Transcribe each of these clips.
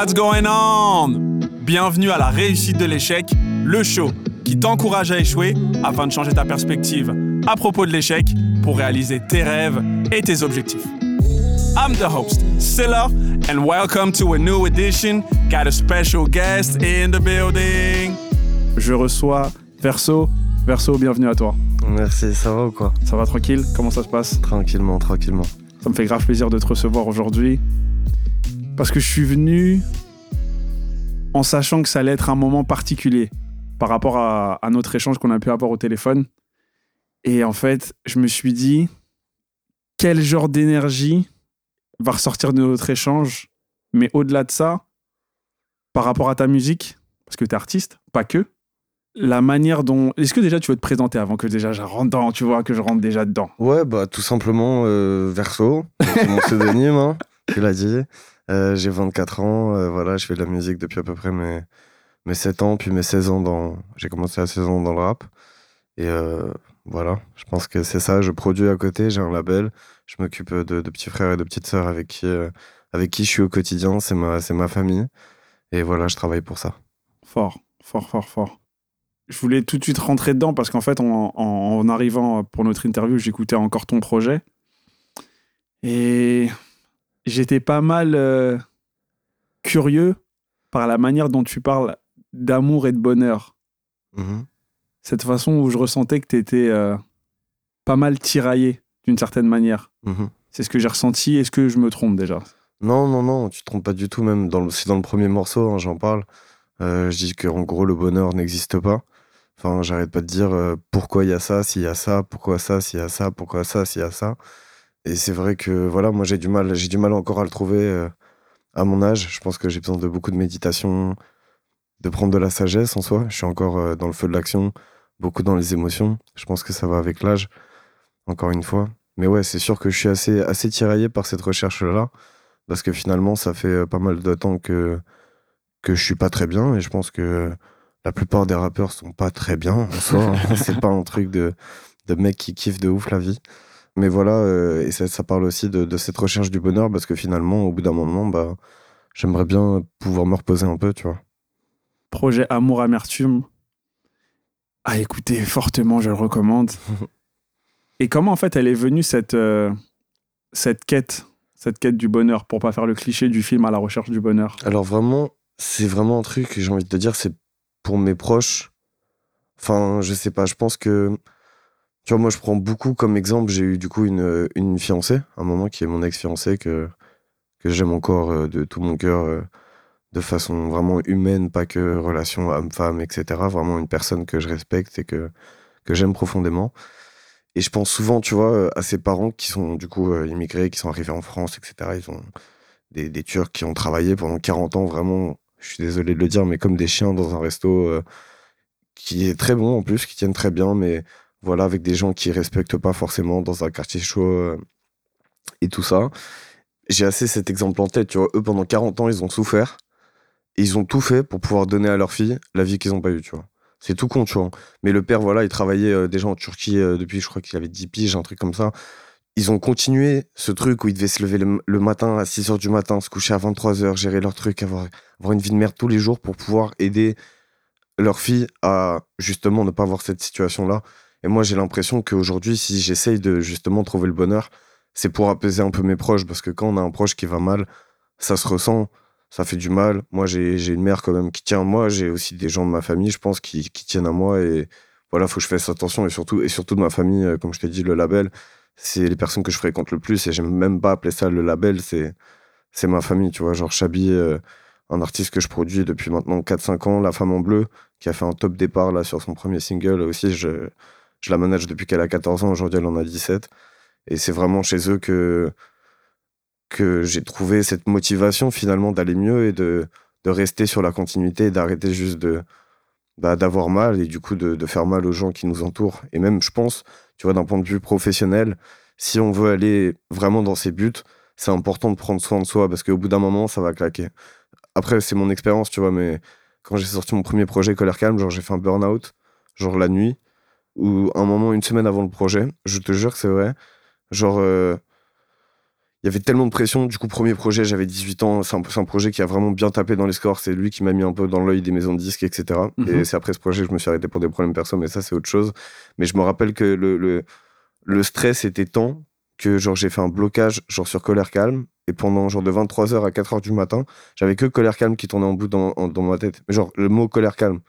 What's going on? Bienvenue à la réussite de l'échec, le show qui t'encourage à échouer afin de changer ta perspective à propos de l'échec pour réaliser tes rêves et tes objectifs. I'm the host, Silla, and welcome to a new edition. Got a special guest in the building. Je reçois Verso. Verso, bienvenue à toi. Merci, ça va ou quoi? Ça va tranquille? Comment ça se passe? Tranquillement, tranquillement. Ça me fait grave plaisir de te recevoir aujourd'hui. Parce que je suis venu en sachant que ça allait être un moment particulier par rapport à, notre échange qu'on a pu avoir au téléphone. Et en fait, je me suis dit, quel genre d'énergie va ressortir de notre échange? Mais au-delà de ça, par rapport à ta musique, parce que tu es artiste, pas que, la manière dont. Est-ce que déjà tu veux te présenter avant que déjà je rentre dedans, tu vois, que je rentre déjà dedans? Ouais, bah tout simplement euh, Verso, mon pseudonyme, hein, tu l'as dit. Euh, j'ai 24 ans, euh, voilà, je fais de la musique depuis à peu près mes, mes 7 ans, puis mes 16 ans dans. J'ai commencé à 16 ans dans le rap. Et euh, voilà, je pense que c'est ça. Je produis à côté, j'ai un label, je m'occupe de, de petits frères et de petites sœurs avec qui, avec qui je suis au quotidien, c'est ma, ma famille. Et voilà, je travaille pour ça. Fort, fort, fort, fort. Je voulais tout de suite rentrer dedans parce qu'en fait, en- en arrivant pour notre interview, j'écoutais encore ton projet. Et j'étais pas mal euh, curieux par la manière dont tu parles d'amour et de bonheur. Mhm. Cette façon où je ressentais que tu étais pas mal tiraillé d'une certaine manière. Mhm. C'est ce que j'ai ressenti. Est-ce que je me trompe déjà? Non, non, non, tu te trompes pas du tout, même dans le, c'est dans le premier morceau, hein, j'en parle. Euh, je dis qu'en gros, le bonheur n'existe pas. Enfin, j'arrête pas de dire euh, pourquoi il y a ça, s'il y a ça, pourquoi ça, s'il y a ça, pourquoi ça, s'il y a ça. Et c'est vrai que voilà, moi j'ai du mal, j'ai du mal encore à le trouver euh, à mon âge. Je pense que j'ai besoin de beaucoup de méditation, de prendre de la sagesse en soi. Je suis encore euh, dans le feu de l'action, beaucoup dans les émotions. Je pense que ça va avec l'âge, encore une fois. Mais ouais, c'est sûr que je suis assez, assez tiraillé par cette recherche-là parce que finalement, ça fait euh, pas mal de temps que, que je suis pas très bien, et je pense que la plupart des rappeurs sont pas très bien en soi. hein. c'est pas un truc de, de mec qui kiffe de ouf la vie. Mais voilà, euh, et ça, ça parle aussi de, de cette recherche du bonheur, parce que finalement, au bout d'un moment, bah, j'aimerais bien pouvoir me reposer un peu, tu vois. Projet Amour Amertume. À écouter fortement, je le recommande. Et comment en fait elle est venue cette, euh, cette quête, cette quête du bonheur, pour pas faire le cliché du film à la recherche du bonheur? Alors vraiment, c'est vraiment un truc, j'ai envie de te dire, c'est pour mes proches. Enfin, je sais pas, je pense que. Tu vois, moi, je prends beaucoup comme exemple. J'ai eu du coup une, une fiancée, un moment, qui est mon ex-fiancée, que, que j'aime encore euh, de tout mon cœur, euh, de façon vraiment humaine, pas que relation homme-femme, etc. Vraiment une personne que je respecte et que, que j'aime profondément. Et je pense souvent, tu vois, euh, à ses parents qui sont du coup immigrés, qui sont arrivés en France, etc. Ils ont des, des Turcs qui ont travaillé pendant 40 ans, vraiment, je suis désolé de le dire, mais comme des chiens dans un resto qui est très bon en plus, qui tiennent très bien, mais voilà, avec des gens qui respectent pas forcément dans un quartier chaud euh, et tout ça. J'ai assez cet exemple en tête, tu vois. Eux, pendant 40 ans, ils ont souffert. Ils ont tout fait pour pouvoir donner à leur fille la vie qu'ils n'ont pas eue, tu vois. C'est tout con, tu vois. Mais le père, voilà, il travaillait euh, déjà en Turquie euh, depuis, je crois qu'il avait 10 piges, un truc comme ça. Ils ont continué ce truc où ils devaient se lever le, le matin à 6 h du matin, se coucher à 23 h gérer leur truc, avoir, avoir une vie de merde tous les jours pour pouvoir aider leur fille à justement ne pas avoir cette situation-là. Et moi, j'ai l'impression qu'aujourd'hui, si j'essaye de justement trouver le bonheur, c'est pour apaiser un peu mes proches, parce que quand on a un proche qui va mal, ça se ressent, ça fait du mal. Moi, j'ai une mère quand même qui tient à moi, j'ai aussi des gens de ma famille, je pense, qui, qui tiennent à moi, et voilà, faut que je fasse attention, et surtout, et surtout de ma famille, euh, comme je t'ai dit, le label, c'est les personnes que je fréquente le plus, et j'aime même pas appeler ça le label, c'est c'est ma famille, tu vois, genre Chabi, euh, un artiste que je produis depuis maintenant 4-5 ans, La Femme en Bleu, qui a fait un top départ là sur son premier single aussi, je la manage depuis qu'elle a 14 ans, aujourd'hui elle en a 17. Et c'est vraiment chez eux que, que j'ai trouvé cette motivation finalement d'aller mieux et de, de rester sur la continuité et d'arrêter juste bah, d'avoir mal et du coup de, de faire mal aux gens qui nous entourent. Et même, je pense, tu vois, d'un point de vue professionnel, si on veut aller vraiment dans ses buts, c'est important de prendre soin de soi parce qu'au bout d'un moment, ça va claquer. Après, c'est mon expérience, tu vois, mais quand j'ai sorti mon premier projet Colère Calme, genre j'ai fait un burn-out, genre la nuit, ou un moment, une semaine avant le projet, je te jure que c'est vrai. Genre, euh, il y avait tellement de pression. Du coup, premier projet, j'avais 18 ans. C'est un, un, projet qui a vraiment bien tapé dans les scores. C'est lui qui m'a mis un peu dans l'œil des maisons de disques, etc. Et Mhm. c'est après ce projet que je me suis arrêté pour des problèmes perso, mais ça, c'est autre chose. Mais je me rappelle que le, le, le stress était tant que genre j'ai fait un blocage genre sur colère calme et pendant genre de 23h à 4h du matin j'avais que colère calme qui tournait en bout dans, en- dans ma tête mais genre le mot colère calme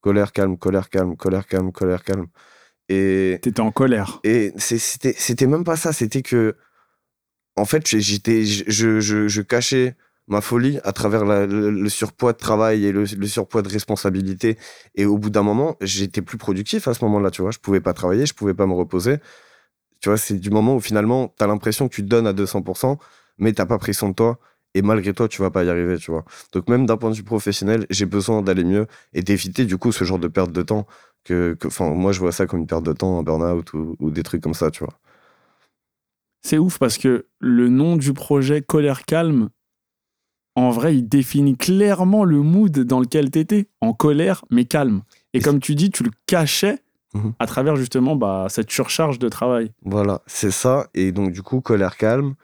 colère calme colère calme colère calme colère calme. Et T'étais en colère. et c'était c'était même pas ça c'était que en fait j'étais je, je, je cachais ma folie à travers la- le, le surpoids de travail et le, le surpoids de responsabilité. Et au bout d'un moment j'étais plus productif à ce moment-là tu vois. Je pouvais pas travailler je pouvais pas me reposer. Tu vois c'est du moment où finalement t'as l'impression que tu te donnes à 200% mais t'as pas pris soin de toi et malgré toi tu vas pas y arriver tu vois donc même d'un point de vue professionnel j'ai besoin d'aller mieux et d'éviter du coup ce genre de perte de temps que enfin moi je vois ça comme une perte de temps un burn-out ou, ou des trucs comme ça tu vois C'est ouf parce que le nom du projet Colère Calme, en vrai, il définit clairement le mood dans lequel t'étais. En colère, mais calme. Et Et comme tu dis, tu le cachais Mhm. à travers justement bah, cette surcharge de travail. Voilà, c'est ça. Et donc, du coup, colère calme,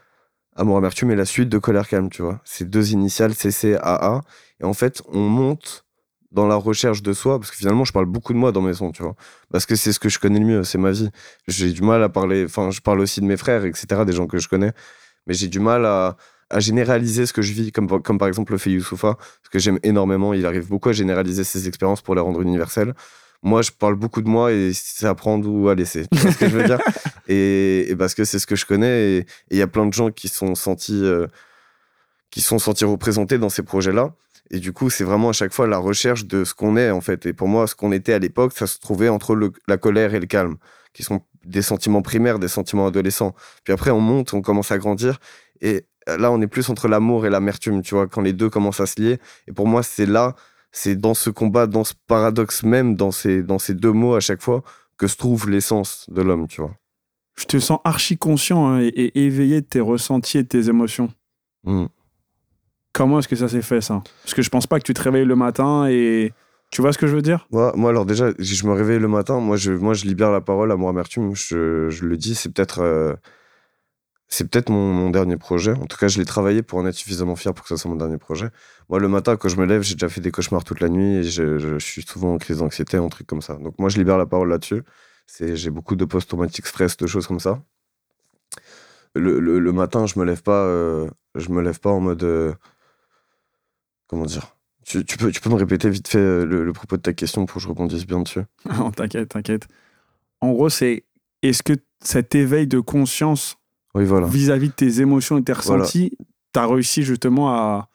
amour amertume est la suite de colère calme, tu vois. C'est deux initiales, CCAA. Et en fait, on monte dans la recherche de soi, parce que finalement, je parle beaucoup de moi dans mes sons, tu vois. Parce que c'est ce que je connais le mieux, c'est ma vie. J'ai du mal à parler, enfin, je parle aussi de mes frères, etc., des gens que je connais. Mais j'ai du mal à, à généraliser ce que je vis, comme, comme par exemple le fait Youssoufa, parce que j'aime énormément. Il arrive beaucoup à généraliser ses expériences pour les rendre universelles. Moi, je parle beaucoup de moi et c'est à prendre ou à laisser. Tu vois ce que je veux dire et, et parce que c'est ce que je connais. Et il y a plein de gens qui sont sentis, euh, qui sont sentis représentés dans ces projets-là. Et du coup, c'est vraiment à chaque fois la recherche de ce qu'on est, en fait. Et pour moi, ce qu'on était à l'époque, ça se trouvait entre le- la colère et le calme, qui sont des sentiments primaires, des sentiments adolescents. Puis après, on monte, on commence à grandir. Et là, on est plus entre l'amour et l'amertume, tu vois, quand les deux commencent à se lier. Et pour moi, c'est là, c'est dans ce combat, dans ce paradoxe même, dans ces, dans ces deux mots à chaque fois, que se trouve l'essence de l'homme, tu vois. Je te sens archi conscient hein, et, et éveillé de tes ressentis et de tes émotions. Mm. Comment est-ce que ça s'est fait ça? Parce que je pense pas que tu te réveilles le matin et. Tu vois ce que je veux dire? Moi, moi, alors déjà, je me réveille le matin, moi je, moi, je libère la parole à mon amertume, je, je le dis, c'est peut-être euh, c'est peut-être mon, dernier projet. En tout cas, je l'ai travaillé pour en être suffisamment fier pour que ce soit mon dernier projet. Moi, le matin, quand je me lève, j'ai déjà fait des cauchemars toute la nuit et je, suis souvent en crise d'anxiété, un truc comme ça. Donc moi, je libère la parole là-dessus. J'ai beaucoup de post-traumatic stress, de choses comme ça. Le, matin, je me lève pas, euh, je me lève pas en mode, euh, comment dire? Tu, tu peux, tu peux me répéter vite fait euh, le, le propos de ta question pour que je rebondisse bien dessus? Non, t'inquiète, t'inquiète. En gros, c'est est-ce que cet éveil de conscience Oui, voilà. vis-à-vis de tes émotions et tes Voilà. ressentis, t'as réussi justement à,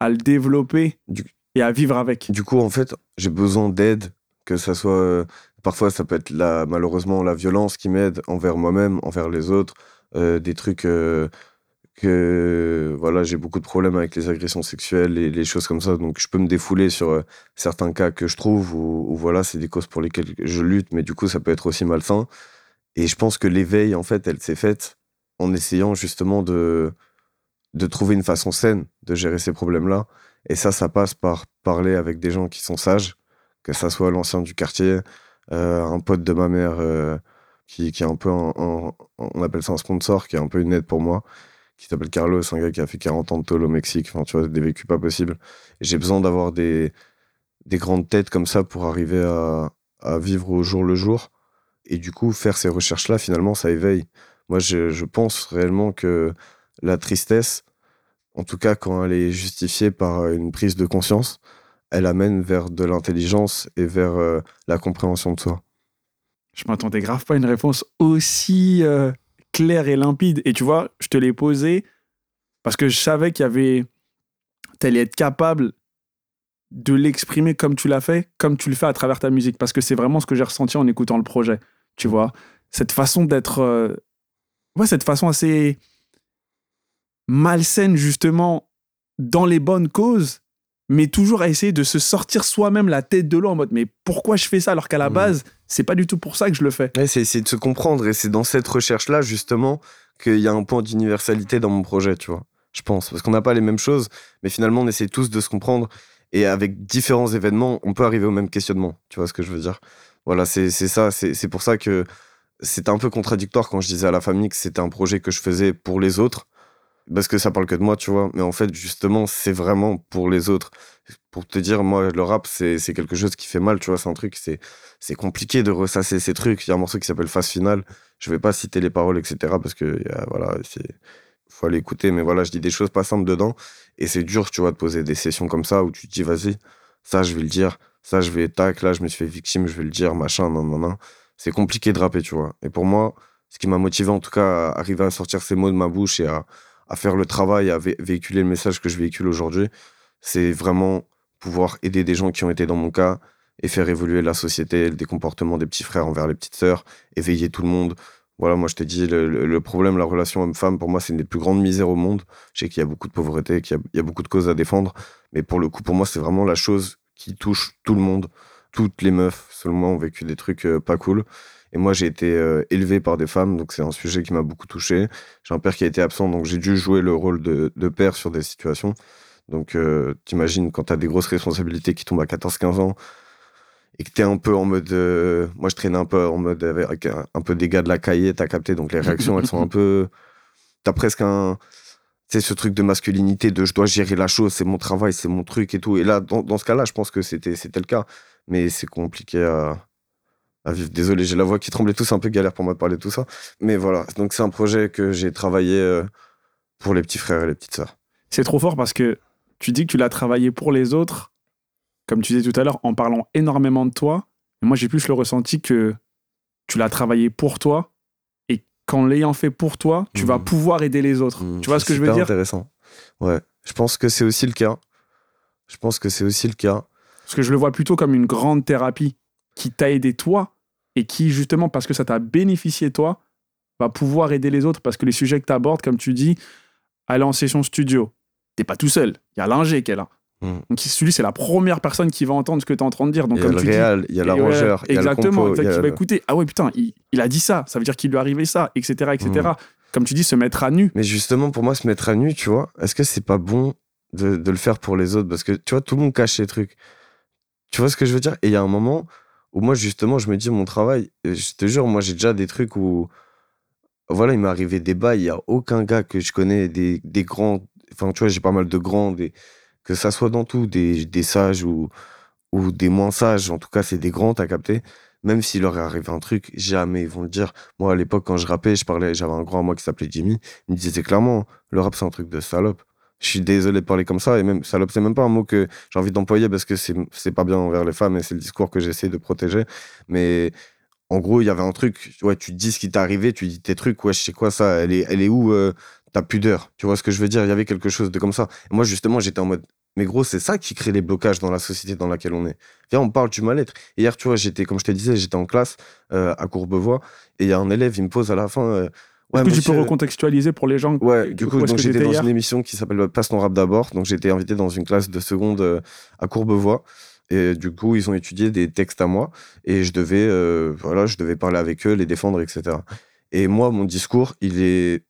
à le développer Du- et à vivre avec Du coup, en fait, j'ai besoin d'aide, que ça soit. euh, parfois, ça peut être la, malheureusement la violence qui m'aide envers moi-même, envers les autres, euh, des trucs euh, que. Voilà, j'ai beaucoup de problèmes avec les agressions sexuelles et les choses comme ça, donc je peux me défouler sur certains cas que je trouve, ou ou voilà, c'est des causes pour lesquelles je lutte, mais du coup, ça peut être aussi malsain. Et je pense que l'éveil, en fait, elle s'est faite en essayant justement de, de trouver une façon saine de gérer ces problèmes-là. Et ça, ça passe par parler avec des gens qui sont sages, que ça soit l'ancien du quartier, euh, un pote de ma mère euh, qui, qui est un peu un, on appelle ça un sponsor, qui est un peu une aide pour moi, qui s'appelle Carlos, un gars qui a fait 40 ans de tôle au Mexique, enfin, tu vois, des vécus pas possibles. J'ai besoin d'avoir des, des grandes têtes comme ça pour arriver à, à vivre au jour le jour. Et du coup, faire ces recherches-là, finalement, ça éveille. Moi, je, pense réellement que la tristesse, en tout cas quand elle est justifiée par une prise de conscience, elle amène vers de l'intelligence et vers euh, la compréhension de soi. Je m'attendais grave pas à une réponse aussi euh, claire et limpide. Et tu vois, je te l'ai posée parce que je savais qu'il y avait. T'allais être capable de l'exprimer comme tu l'as fait, comme tu le fais à travers ta musique. Parce que c'est vraiment ce que j'ai ressenti en écoutant le projet. Tu vois, cette façon d'être. euh, Ouais, cette façon assez malsaine, justement, dans les bonnes causes, mais toujours à essayer de se sortir soi-même la tête de l'eau en mode mais pourquoi je fais ça alors qu'à la Mhm. base, c'est pas du tout pour ça que je le fais. Ouais, c'est essayer de se comprendre et c'est dans cette recherche-là, justement, qu'il y a un point d'universalité dans mon projet, tu vois. Je pense. Parce qu'on n'a pas les mêmes choses, mais finalement, on essaie tous de se comprendre et avec différents événements, on peut arriver au même questionnement. Tu vois ce que je veux dire? Voilà, c'est c'est ça. C'est c'est pour ça que c'était un peu contradictoire quand je disais à la famille que c'était un projet que je faisais pour les autres. parce que ça parle que de moi, tu vois. Mais en fait, justement, c'est vraiment pour les autres. Pour te dire, moi, le rap, c'est quelque chose qui fait mal, tu vois. C'est un truc, c'est compliqué de ressasser ces trucs. Il y a un morceau qui s'appelle Phase Finale. Je vais pas citer les paroles, etc. Parce que, voilà, c'est faut aller écouter. Mais voilà, je dis des choses pas simples dedans. Et c'est dur, tu vois, de poser des sessions comme ça où tu te dis, vas-y, ça, je vais le dire. Ça, je vais, tac, là, je me suis fait victime, je vais le dire, machin, nan, nan, nan. C'est compliqué de rapper, tu vois. Et pour moi, ce qui m'a motivé, en tout cas, à arriver à sortir ces mots de ma bouche et à, à faire le travail, à vé- véhiculer le message que je véhicule aujourd'hui, c'est vraiment pouvoir aider des gens qui ont été dans mon cas et faire évoluer la société, des comportements des petits frères envers les petites sœurs, éveiller tout le monde. Voilà, moi je te dis, le, le- problème, la relation homme-femme, pour moi, c'est une des plus grandes misères au monde. Je sais qu'il y a beaucoup de pauvreté, qu'il y a beaucoup de causes à défendre, mais pour le coup, pour moi, c'est vraiment la chose qui touche tout le monde. Toutes les meufs, selon moi, ont vécu des trucs euh, pas cool. Et moi, j'ai été euh, élevé par des femmes, donc c'est un sujet qui m'a beaucoup touché. J'ai un père qui a été absent, donc j'ai dû jouer le rôle de, de père sur des situations. Donc, euh, t'imagines quand t'as des grosses responsabilités qui tombent à 14-15 ans et que t'es un peu en mode. euh, moi, je traînais un peu en mode avec un, un peu des gars de la cahier, t'as capté, donc les réactions, elles sont un peu. T'as presque un. Tu sais, ce truc de masculinité, de je dois gérer la chose, c'est mon travail, c'est mon truc et tout. Et là, dans, dans ce cas-là, je pense que c'était le cas. Mais c'est compliqué à, à vivre. Désolé, j'ai la voix qui tremblait tout, c'est un peu galère pour moi de parler de tout ça. Mais voilà, donc c'est un projet que j'ai travaillé euh, pour les petits frères et les petites sœurs. C'est trop fort parce que tu dis que tu l'as travaillé pour les autres, comme tu disais tout à l'heure, en parlant énormément de toi. Et moi, j'ai plus le ressenti que tu l'as travaillé pour toi et qu'en l'ayant fait pour toi, tu vas Mhm. pouvoir aider les autres. Mmh, tu vois ce c'est que je veux dire? intéressant. Ouais, je pense que c'est aussi le cas. Je pense que c'est aussi le cas. Parce que je le vois plutôt comme une grande thérapie qui t'a aidé toi et qui, justement, parce que ça t'a bénéficié toi, va pouvoir aider les autres. Parce que les sujets que tu abordes, comme tu dis, aller en session studio, t'es pas tout seul. Il y a l'ingé qui est là. Mm. Donc, celui, c'est la première personne qui va entendre ce que tu es en train de dire. Donc, Il y a comme le tu dis, réal, il y a l'arrangeur, il y a le exactement, qui va écouter. Ah ouais, putain, il, il a dit ça. Ça veut dire qu'il lui arrivait ça, etc., etc. Comme tu dis, se mettre à nu. Mais justement, pour moi, se mettre à nu, tu vois, est-ce que c'est pas bon de, de le faire pour les autres? Parce que, tu vois, tout le monde cache ses trucs. Tu vois ce que je veux dire? Et il y a un moment où moi, justement, je me dis, mon travail, je te jure, moi, j'ai déjà des trucs où, voilà, il m'est arrivé des bails, il y a aucun gars que je connais, des, des grands, enfin, tu vois, j'ai pas mal de grands, des, que ça soit dans tout, des, des sages ou, ou des moins sages, en tout cas, c'est des grands, t'as capté même s'il leur est arrivé un truc, jamais ils vont le dire. Moi, à l'époque, quand je rappais, je parlais, j'avais un grand à moi qui s'appelait Jimmy. Il me disait clairement, le rap, c'est un truc de salope. Je suis désolé de parler comme ça. Et même, salope, c'est même pas un mot que j'ai envie d'employer parce que c'est pas bien envers les femmes et c'est le discours que j'essaie de protéger. Mais en gros, il y avait un truc, ouais, tu dis ce qui t'est arrivé, tu dis tes trucs, ouais, je sais quoi ça, elle est, elle est où euh, ta pudeur? Tu vois ce que je veux dire? Il y avait quelque chose de comme ça. Et moi, justement, j'étais en mode, mais gros, c'est ça qui crée les blocages dans la société dans laquelle on est. Viens, on parle du mal-être. Hier, tu vois, j'étais, comme je te disais, j'étais en classe euh, à Courbevoie et il y a un élève, il me pose à la fin, euh, ouais, Est-ce que tu peux recontextualiser pour les gens Ouais, du coup, donc j'étais dans hier une émission qui s'appelle Passe ton rap d'abord. Donc été invité dans une classe de seconde euh, à Courbevoie. Et du coup, ils ont étudié des textes à moi. Et je devais, euh, voilà, je devais parler avec eux, les défendre, etc. Et moi, mon discours, il est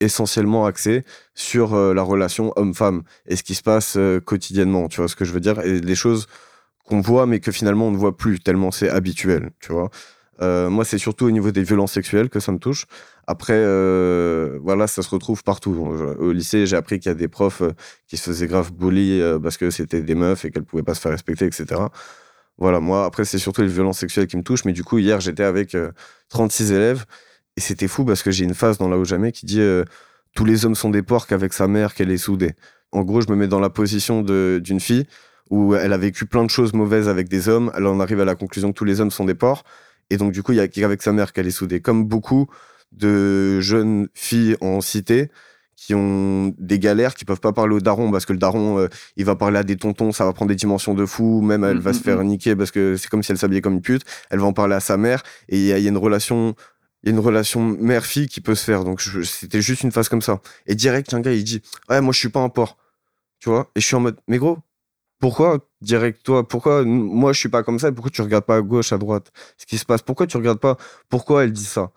essentiellement axé sur euh, la relation homme-femme et ce qui se passe euh, quotidiennement. Tu vois ce que je veux dire? Et des choses qu'on voit, mais que finalement on ne voit plus, tellement c'est habituel. Tu vois? Euh, moi, c'est surtout au niveau des violences sexuelles que ça me touche. Après, euh, voilà, ça se retrouve partout. Au lycée, j'ai appris qu'il y a des profs euh, qui se faisaient grave bully parce que c'était des meufs et qu'elles pouvaient pas se faire respecter, etc. Voilà, moi, après, c'est surtout les violences sexuelles qui me touchent. Mais du coup, hier, j'étais avec euh, 36 élèves et c'était fou parce que j'ai une phase dans Là où jamais qui dit Tous les hommes sont des porcs avec sa mère qu'elle est soudée. En gros, je me mets dans la position d'une fille où elle a vécu plein de choses mauvaises avec des hommes. Elle en arrive à la conclusion que tous les hommes sont des porcs. Et donc, du coup, il y a qu'avec sa mère qu'elle est soudée. Comme beaucoup de jeunes filles en cité qui ont des galères, qui peuvent pas parler au daron parce que le daron, euh, il va parler à des tontons, ça va prendre des dimensions de fou. Même elle va Mm, se mm, faire niquer parce que c'est comme si elle s'habillait comme une pute. Elle va en parler à sa mère et il y, y a une relation. Il y a une relation mère-fille qui peut se faire. Donc, c'était juste une phase comme ça. Et direct, un gars, il dit Ouais, moi, je suis pas un porc. Tu vois? Et je suis en mode Mais gros, pourquoi direct toi Pourquoi moi, je suis pas comme ça Pourquoi tu regardes pas à gauche, à droite? Ce qui se passe Pourquoi tu regardes pas? Pourquoi elle dit ça?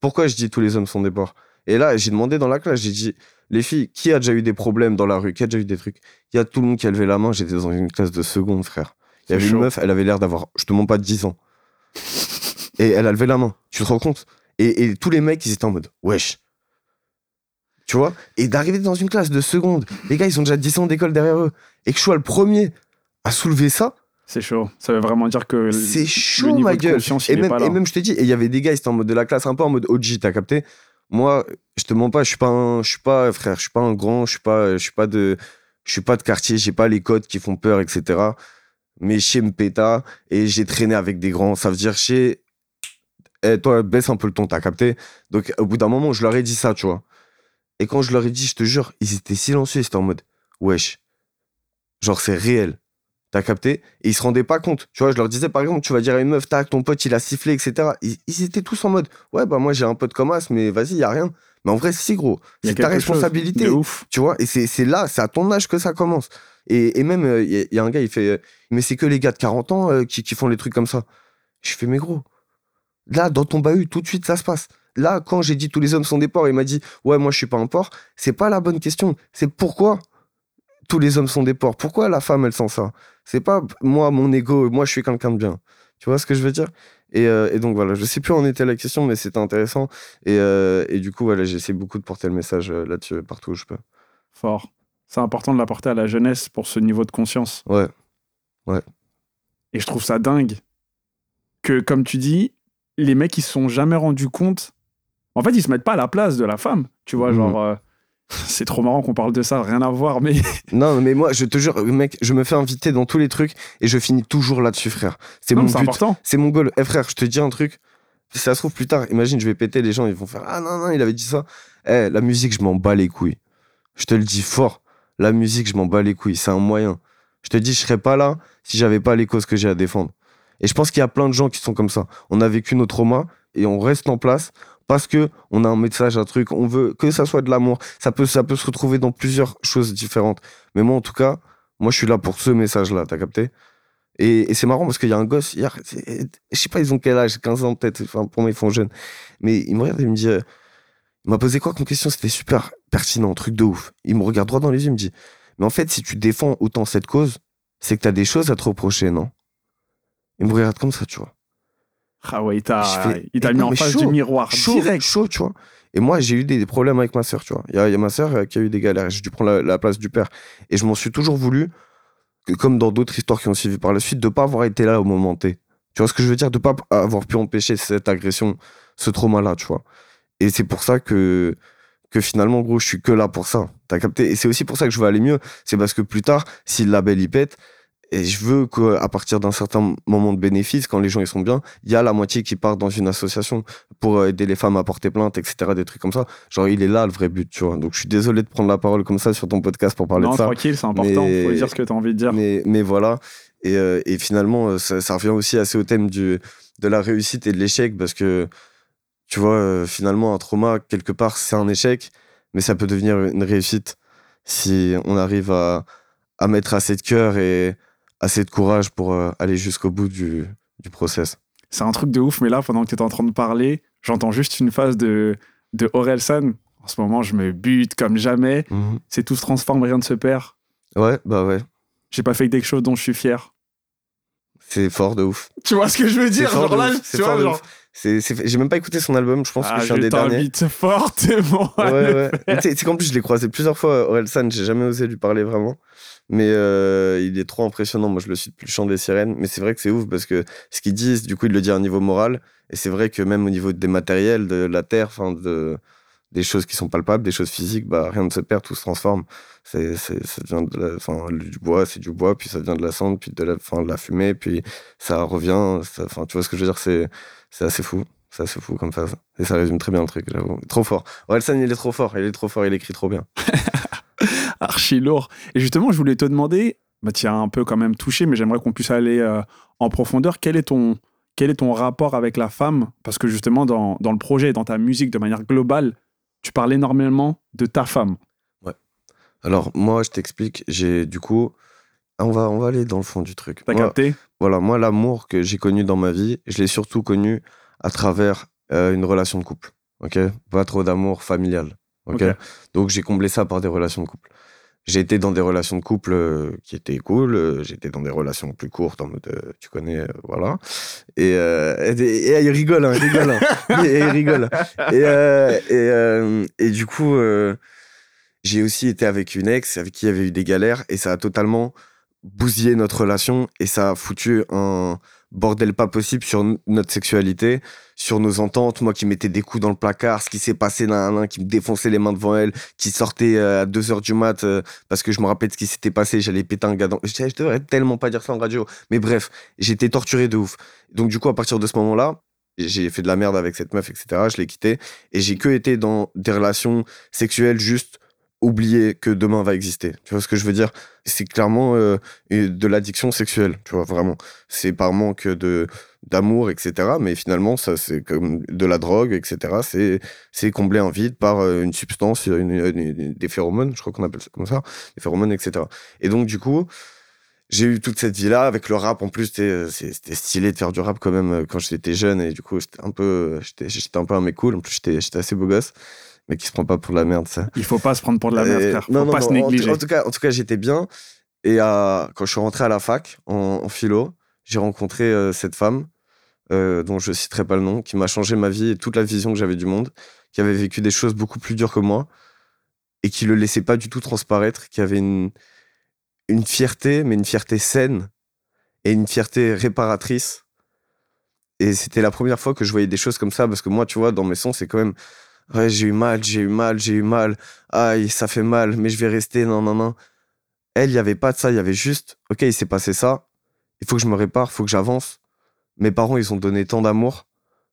Pourquoi je dis tous les hommes sont des porcs? Et là, j'ai demandé dans la classe J'ai dit Les filles, qui a déjà eu des problèmes dans la rue? Qui a déjà eu des trucs? Il y a tout le monde qui a levé la main. J'étais dans une classe de seconde, frère. Il y avait une meuf, elle avait l'air d'avoir, je te mens pas, 10 ans. Et elle a levé la main. Tu te rends compte? Et, et tous les mecs, ils étaient en mode Wesh. Tu vois? Et d'arriver dans une classe de seconde, les gars, ils ont déjà 10 ans d'école derrière eux, et que je sois le premier à soulever ça, C'est chaud. Ça veut vraiment dire que. le- c'est le chaud, niveau ma de gueule. confiance, Et même, pas là. et même, je te dis, et il y avait des gars, ils étaient en mode de la classe, un peu en mode OG, t'as capté? Moi, je te mens pas, je suis pas un, je suis pas, frère, je suis pas un grand, je suis pas, je suis pas de, je suis pas de quartier, j'ai pas les codes qui font peur, etc. Mais chez Mpeta, et j'ai traîné avec des grands, ça veut dire chez. Eh, toi, baisse un peu le ton, t'as capté? Donc, au bout d'un moment, je leur ai dit ça, tu vois. Et quand je leur ai dit, je te jure, ils étaient silencieux, ils étaient en mode, wesh, genre, c'est réel. T'as capté? Et ils se rendaient pas compte. Tu vois, je leur disais, par exemple, tu vas dire à une meuf, tac, ton pote, il a sifflé, etc. Ils, ils étaient tous en mode, ouais, bah moi, j'ai un pote comme As, mais vas-y, y a rien. Mais en vrai, si, gros. C'est ta responsabilité. Ouf. Tu vois, et c'est là, c'est à ton âge que ça commence. Et, et même, il y, a- y a un gars, il fait, euh, mais c'est que les gars de 40 ans euh, qui, qui font les trucs comme ça. Je fais, mais gros, là, dans ton bahut, tout de suite, ça se passe. Là, quand j'ai dit tous les hommes sont des porcs, il m'a dit, ouais, moi, je suis pas un porc. C'est pas la bonne question. C'est pourquoi tous les hommes sont des porcs. Pourquoi la femme, elle sent ça? C'est pas moi, mon ego, moi, je suis quelqu'un de bien. Tu vois ce que je veux dire? Et, euh, et donc voilà, je sais plus où en était la question, mais c'était intéressant. Et, euh, et du coup, voilà, j'essaie beaucoup de porter le message euh, là-dessus, partout où je peux. Fort. C'est important de l'apporter à la jeunesse pour ce niveau de conscience. Ouais. Et je trouve ça dingue que, comme tu dis, les mecs, ils se sont jamais rendus compte. En fait, ils se mettent pas à la place de la femme. Tu vois, Mhm. genre. euh, C'est trop marrant qu'on parle de ça, rien à voir, mais Non, mais moi, je te jure, mec, je me fais inviter dans tous les trucs et je finis toujours là-dessus, frère. C'est mon but. C'est mon goal. Eh frère, je te dis un truc. Si ça se trouve plus tard, imagine, je vais péter, les gens, ils vont faire Ah non, non, il avait dit ça. Eh, la musique, je m'en bats les couilles. Je te le dis fort. La musique, je m'en bats les couilles. C'est un moyen. Je te dis, je serais pas là si j'avais pas les causes que j'ai à défendre. Et je pense qu'il y a plein de gens qui sont comme ça. On a vécu nos traumas et on reste en place parce que on a un message, un truc. On veut que ça soit de l'amour. Ça peut, ça peut se retrouver dans plusieurs choses différentes. Mais moi, en tout cas, moi, je suis là pour ce message-là. T'as capté? Et, et c'est marrant parce qu'il y a un gosse hier. Je sais pas, ils ont quel âge 15 ans peut-être. Enfin, pour moi, ils font jeunes. Mais il me regarde et il me dit. euh, il m'a posé quoi comme question? C'était super pertinent, truc de ouf. Il me regarde droit dans les yeux, il me dit Mais en fait, si tu défends autant cette cause, c'est que tu as des choses à te reprocher, non Il me regarde comme ça, tu vois. Ah ouais, il t'a mis en face chaud, du miroir Chaud, direct. chaud, tu vois. Et moi, j'ai eu des, des problèmes avec ma sœur, tu vois. Il y a, il y a ma sœur euh, qui a eu des galères. J'ai dû prendre la, la place du père. Et je m'en suis toujours voulu, que, comme dans d'autres histoires qui ont suivi par la suite, de pas avoir été là au moment T. Tu vois ce que je veux dire? De pas avoir pu empêcher cette agression, ce trauma-là, tu vois. Et c'est pour ça que, que finalement, gros, je suis que là pour ça. T'as capté? Et c'est aussi pour ça que je veux aller mieux. C'est parce que plus tard, si le label y pète, et je veux qu'à partir d'un certain moment de bénéfice, quand les gens ils sont bien, il y a la moitié qui part dans une association pour euh, aider les femmes à porter plainte, etc. Des trucs comme ça. Genre, il est là le vrai but, tu vois. Donc, je suis désolé de prendre la parole comme ça sur ton podcast pour parler non, de ça. tranquille, c'est important. Mais- Faut dire ce que tu as envie de dire. Mais, mais voilà. Et, euh, et finalement, euh, ça, ça revient aussi assez au thème du, de la réussite et de l'échec parce que, tu vois, finalement, un trauma, quelque part, c'est un échec, mais ça peut devenir une réussite si on arrive à, à mettre assez de cœur et assez de courage pour euh, aller jusqu'au bout du, du process. C'est un truc de ouf, mais là, pendant que tu es en train de parler, j'entends juste une phase de, de Orelsan. En ce moment, je me bute comme jamais. C'est tout se transforme, rien ne se perd. Ouais, bah ouais. J'ai pas fait quelque chose dont je suis fier. C'est fort de ouf. Tu vois ce que je veux dire C'est Genre là, c'est tu fort vois, de genre. ouf. C'est- c'est- J'ai même pas écouté son album, je pense Ah, que je suis un des derniers. fortement. Ouais, ouais. Sais qu'en plus, je l'ai croisé plusieurs fois, Orelsan, j'ai jamais osé lui parler vraiment. Mais euh, il est trop impressionnant. Moi, je le suis depuis le chant des sirènes. Mais c'est vrai que c'est ouf parce que ce qu'il dit, du coup, il le dit à un niveau moral. Et c'est vrai que même au niveau des matériels, de la terre, enfin, de, des choses qui sont palpables, des choses physiques, bah, rien ne se perd, tout se transforme. C'est, c'est, ça devient de enfin, du bois, c'est du bois, puis ça devient de la cendre, puis de la, enfin, de la fumée, puis ça revient. tu vois ce que je veux dire, c'est, c'est assez fou. C'est assez fou comme phase. Et ça résume très bien le truc, j'avoue. Trop fort. Orelsan, il est trop fort. Il est trop fort, il écrit trop bien. Archi lourd. Et justement, je voulais te demander, bah, tu as un peu quand même touché, mais j'aimerais qu'on puisse aller euh, en profondeur. Quel est, ton, quel est ton rapport avec la femme? Parce que justement, dans, dans le projet, dans ta musique, de manière globale, tu parles énormément de ta femme. Alors, moi, je t'explique. J'ai, du coup, on va, on va aller dans le fond du truc. T'as capté? voilà, moi, l'amour que j'ai connu dans ma vie, je l'ai surtout connu à travers euh, une relation de couple. Ok? Pas trop d'amour familial. Donc, j'ai comblé ça par des relations de couple. J'ai été dans des relations de couple euh, qui étaient cool. euh, été dans des relations plus courtes, en mode, euh, tu connais, voilà. Et, euh, et, et- et il rigole, hein, il rigole. hein. il, il rigole. Et, et, euh, et du coup, euh, j'ai aussi été avec une ex avec qui il y avait eu des galères et ça a totalement bousillé notre relation et ça a foutu un bordel pas possible sur notre sexualité, sur nos ententes. Moi qui mettais des coups dans le placard, ce qui s'est passé d'un un qui me défonçait les mains devant elle, qui sortait euh, à 2 heures du mat euh, parce que je me rappelais de ce qui s'était passé, j'allais péter un gars dans... Je, je devrais tellement pas dire ça en radio. Mais bref, j'étais torturé de ouf. Donc du coup, à partir de ce moment-là, j'ai fait de la merde avec cette meuf, etc. Je l'ai quitté et j'ai que été dans des relations sexuelles juste oublier que demain va exister. Tu vois ce que je veux dire? C'est clairement euh, de l'addiction sexuelle, tu vois, vraiment. C'est par manque de d'amour, etc. Mais finalement, ça, c'est comme de la drogue, etc. C'est, c'est comblé en vide par euh, une substance, des phéromones, je crois qu'on appelle ça comme ça, des phéromones, etc. Et donc, du coup, j'ai eu toute cette vie-là avec le rap. En plus, c'était stylé de faire du rap quand même euh, quand j'étais jeune. Et du coup, j'étais un peu, j'étais un peu un mec cool. En plus, j'étais assez beau gosse mais qui se prend pas pour de la merde, ça. Il faut pas se prendre pour de la merde, frère. Faut non, pas se négliger. En, tout cas, en tout cas, j'étais bien. Et euh, quand je suis rentré à la fac en, philo, j'ai rencontré euh, cette femme euh, dont je citerai pas le nom, qui m'a changé ma vie et toute la vision que j'avais du monde, qui avait vécu des choses beaucoup plus dures que moi et qui le laissait pas du tout transparaître, qui avait une une fierté, mais une fierté saine et une fierté réparatrice. Et c'était la première fois que je voyais des choses comme ça, parce que moi, tu vois, dans mes sons, c'est quand même ouais, j'ai eu mal, j'ai eu mal, j'ai eu mal, aïe, ça fait mal, mais je vais rester, non, non, non. Elle, il n'y avait pas de ça, il y avait juste, ok, il s'est passé ça, il faut que je me répare, il faut que j'avance. Mes parents, ils ont donné tant d'amour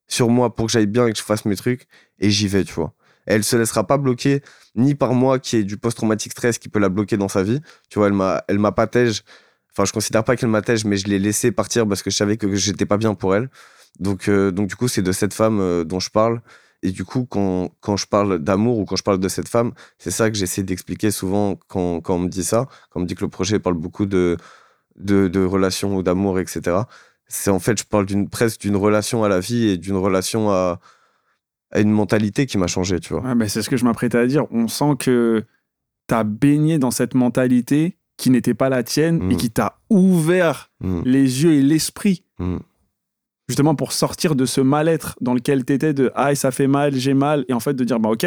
sur moi pour que j'aille bien et que je fasse mes trucs, et j'y vais, tu vois. Elle se laissera pas bloquer, ni par moi qui est du post-traumatique stress qui peut la bloquer dans sa vie. Tu vois, elle m'a, elle m'a pas Enfin, je considère pas qu'elle m'a mais je l'ai laissé partir parce que je savais que j'étais pas bien pour elle. Donc, euh, donc du coup, c'est de cette femme euh, dont je parle. Et du coup, quand, quand je parle d'amour ou quand je parle de cette femme, c'est ça que j'essaie d'expliquer souvent quand, quand, on me dit ça, quand on me dit que le projet parle beaucoup de, de, de relations ou d'amour, etc. C'est en fait, je parle d'une presque d'une relation à la vie et d'une relation à, à une mentalité qui m'a changé, tu vois. Ouais, mais c'est ce que je m'apprêtais à dire. On sent que tu as baigné dans cette mentalité qui n'était pas la tienne et mmh. qui t'a ouvert mmh. les yeux et l'esprit mmh justement pour sortir de ce mal-être dans lequel tu étais de ah ça fait mal, j'ai mal et en fait de dire bah OK,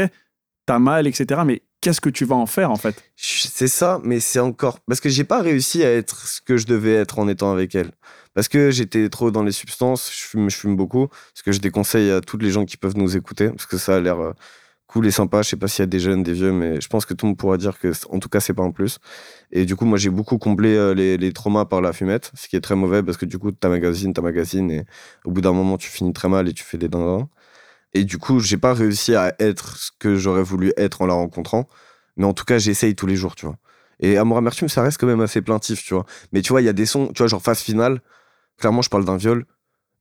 t'as mal etc. Mais qu'est-ce que tu vas en faire en fait? C'est ça, mais c'est encore parce que j'ai pas réussi à être ce que je devais être en étant avec elle. Parce que j'étais trop dans les substances, je fume, je fume beaucoup. Ce que je déconseille à toutes les gens qui peuvent nous écouter, parce que ça a l'air euh, cool et sympa. Je sais pas s'il y a des jeunes, des vieux, mais je pense que tout le monde pourra dire que, en tout cas, c'est pas en plus. Et du coup, moi, j'ai beaucoup comblé euh, les, les, traumas par la fumette, ce qui est très mauvais parce que du coup, ta magazine, ta magazine, et au bout d'un moment, tu finis très mal et tu fais des dindons. Et du coup, j'ai pas réussi à être ce que j'aurais voulu être en la rencontrant, mais en tout cas, j'essaye tous les jours, tu vois. Et Amour Amertume, ça reste quand même assez plaintif, tu vois. Mais tu vois, il y a des sons, tu vois, genre phase finale, clairement, je parle d'un viol,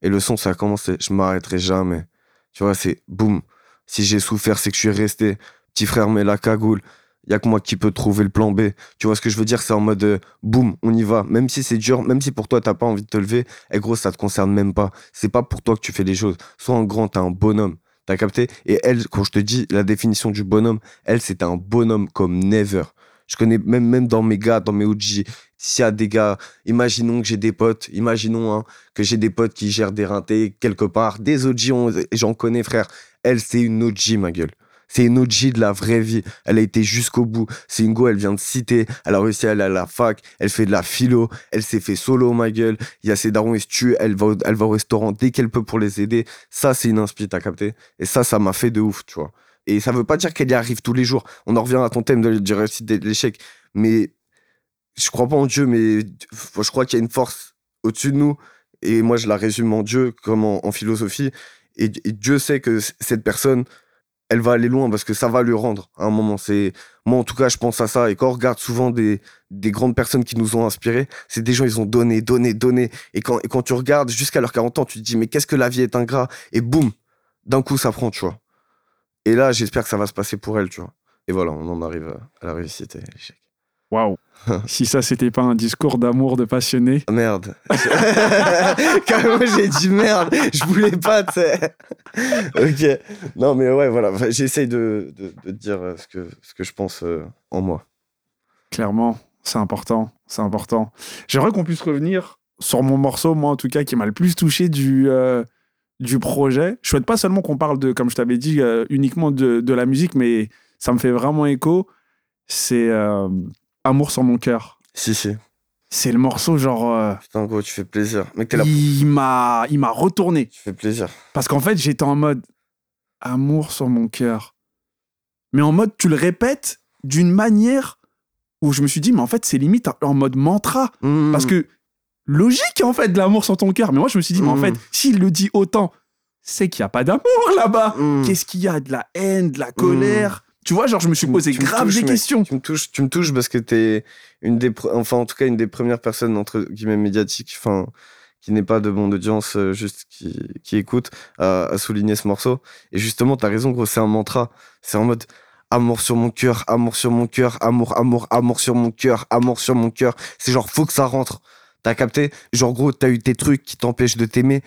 et le son, ça a commencé, je m'arrêterai jamais. Tu vois, c'est boum si j'ai souffert, c'est que je suis resté. Petit frère, mais la cagoule. Y a que moi qui peux trouver le plan B. Tu vois ce que je veux dire? C'est en mode euh, boum, on y va. Même si c'est dur, même si pour toi t'as pas envie de te lever, et eh, gros, ça te concerne même pas. C'est pas pour toi que tu fais les choses. Sois un grand, t'es un bonhomme. T'as capté? Et elle, quand je te dis la définition du bonhomme, elle, c'était un bonhomme comme never. Je connais même, même dans mes gars, dans mes OG, s'il y a des gars, imaginons que j'ai des potes, imaginons hein, que j'ai des potes qui gèrent des rintés quelque part, des OG, j'en connais frère, elle c'est une OG ma gueule. C'est une OG de la vraie vie. Elle a été jusqu'au bout. C'est une go, elle vient de citer. Elle a réussi à aller à la fac. Elle fait de la philo. Elle s'est fait solo, ma gueule. Il y a ses darons, ils se. Elle va, elle va au restaurant dès qu'elle peut pour les aider. Ça, c'est une inspi, t'as capté? Et ça, ça m'a fait de ouf, tu vois. Et ça veut pas dire qu'elle y arrive tous les jours. On en revient à ton thème de, du réussite de l'échec. Mais je crois pas en Dieu, mais je crois qu'il y a une force au-dessus de nous. Et moi, je la résume en Dieu comme en, philosophie. Et, Dieu sait que cette personne, elle va aller loin parce que ça va lui rendre à un moment. C'est moi en tout cas, je pense à ça. Et quand on regarde souvent des, des grandes personnes qui nous ont inspirés, c'est des gens ils ont donné, donné, donné. Et quand, tu regardes jusqu'à leurs 40 ans, tu te dis mais qu'est-ce que la vie est ingrat Et boum, d'un coup ça prend, tu vois. Et là, j'espère que ça va se passer pour elle, tu vois. Et voilà, on en arrive à la réussite. Waouh Si ça, c'était pas un discours d'amour de passionné. Ah, merde. Quand j'ai dit merde, je voulais pas, tu sais. ok. Non, mais ouais, voilà. J'essaye de, de, de, dire ce que, ce que je pense euh, en moi. Clairement, c'est important. C'est important. J'aimerais qu'on puisse revenir sur mon morceau, moi en tout cas, qui m'a le plus touché du, euh, du projet. Je souhaite pas seulement qu'on parle de, comme je t'avais dit, euh, uniquement de, de, la musique, mais ça me fait vraiment écho. c'est euh, Amour sur mon cœur. Si, si. C'est le morceau, genre. euh, Putain, gros, tu fais plaisir. Mec, t'es là. il m'a il m'a retourné. Tu fais plaisir. Parce qu'en fait, j'étais en mode Amour sur mon cœur. Mais en mode, tu le répètes d'une manière où je me suis dit, mais en fait, c'est limite en mode mantra. Mmh. Parce que logique, en fait, de l'amour sur ton cœur. Mais moi, je me suis dit, mais en Mm. fait, s'il le dit autant, c'est qu'il n'y a pas d'amour là-bas. Mmh. Qu'est-ce qu'il y a? De la haine, de la colère Tu vois, genre, je me suis posé tu grave touches, des questions. Tu me touches, tu me touches parce que t'es une des, enfin en tout cas une des premières personnes entre guillemets médiatiques, enfin qui n'est pas de mon audience, euh, juste qui, qui écoute, à, à souligner ce morceau. Et justement, t'as raison, gros, c'est un mantra. C'est en mode amour sur mon cœur, amour sur mon cœur, amour, amour, amour sur mon cœur, amour sur mon cœur. C'est genre faut que ça rentre. T'as capté? Genre gros, t'as eu tes trucs qui t'empêchent de t'aimer.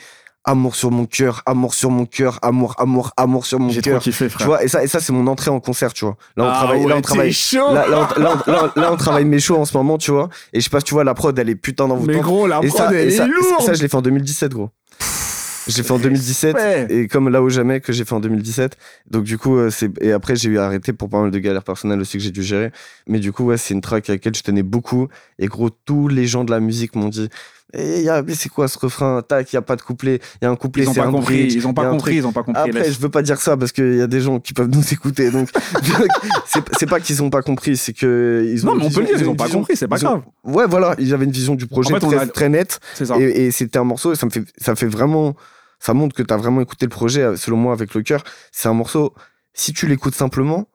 Amour sur mon cœur, amour sur mon cœur, amour, amour, amour sur mon J'ai trop cœur. kiffé, Tu frère. vois, et ça, et ça c'est mon entrée en concert, tu vois. Là, on Ah travaille, là, ouais, on t'es travaille, chaud. Là, là, on, là, on- là, on- là, on travaille mes shows en ce moment, tu vois. Et je sais pas si tu vois, la prod, elle est putain mais d'envoûtante. gros, la Et prod, ça, elle et ça, est lourde. ça, je l'ai fait en 2017, gros. Je l'ai fait en 2017. Ouais. Et comme là où jamais que j'ai fait en 2017. Donc, du coup, euh, c'est, et après, j'ai eu à arrêter pour pas mal de galères personnelles aussi que j'ai dû gérer. Mais du coup, ouais, c'est une track à laquelle je tenais beaucoup. Et gros, tous les gens de la musique m'ont dit, y a, mais c'est quoi ce refrain? Tac, y a pas de couplet. Y a un couplet, Ils ont c'est pas un compris, bridge, ils ont pas compris, ils ont pas compris. Après, laisse. je veux pas dire ça parce qu'il y a des gens qui peuvent nous écouter. Donc, c'est pas qu'ils ont pas compris, c'est que ils ont. Non, mais on peut le dire, ils ont pas vision- compris, c'est pas ont- grave. Ouais, voilà, ils avaient une vision du projet En fait, on très, a- très nette. Et, et c'était un morceau, et ça me fait, ça fait vraiment. Ça montre que t'as vraiment écouté le projet, selon moi, avec le cœur. C'est un morceau, si tu l'écoutes simplement,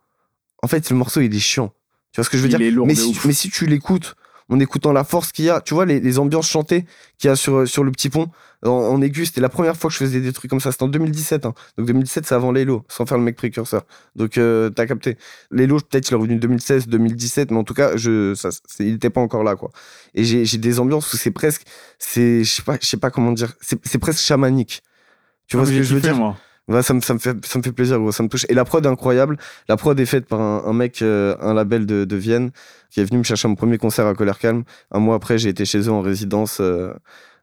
en fait, le morceau, il est chiant. Tu vois ce que je veux Il dire? mais, si, mais si tu l'écoutes en écoutant la force qu'il y a, tu vois, les, les ambiances chantées qu'il y a sur, sur le petit pont, en, en aigu, c'était la première fois que je faisais des trucs comme ça. C'était en 2017. hein. Donc 2017, c'est avant Lélo, sans faire le mec précurseur. Donc euh, t'as capté. Lélo, peut-être il est revenu 2016, 2017, mais en tout cas, je, ça, il était pas encore là, quoi. Et j'ai j'ai des ambiances où c'est presque, c'est, je sais pas, je sais pas comment dire, c'est presque chamanique. Tu vois Ah, ce que je veux dire? moi. Ouais, ça, me, ça, me fait, ça me fait plaisir, gros, ça me touche. Et la prod est incroyable. La prod est faite par un, un mec, euh, un label de, de Vienne, qui est venu me chercher mon premier concert à Colère Calme. Un mois après, j'ai été chez eux en résidence. euh,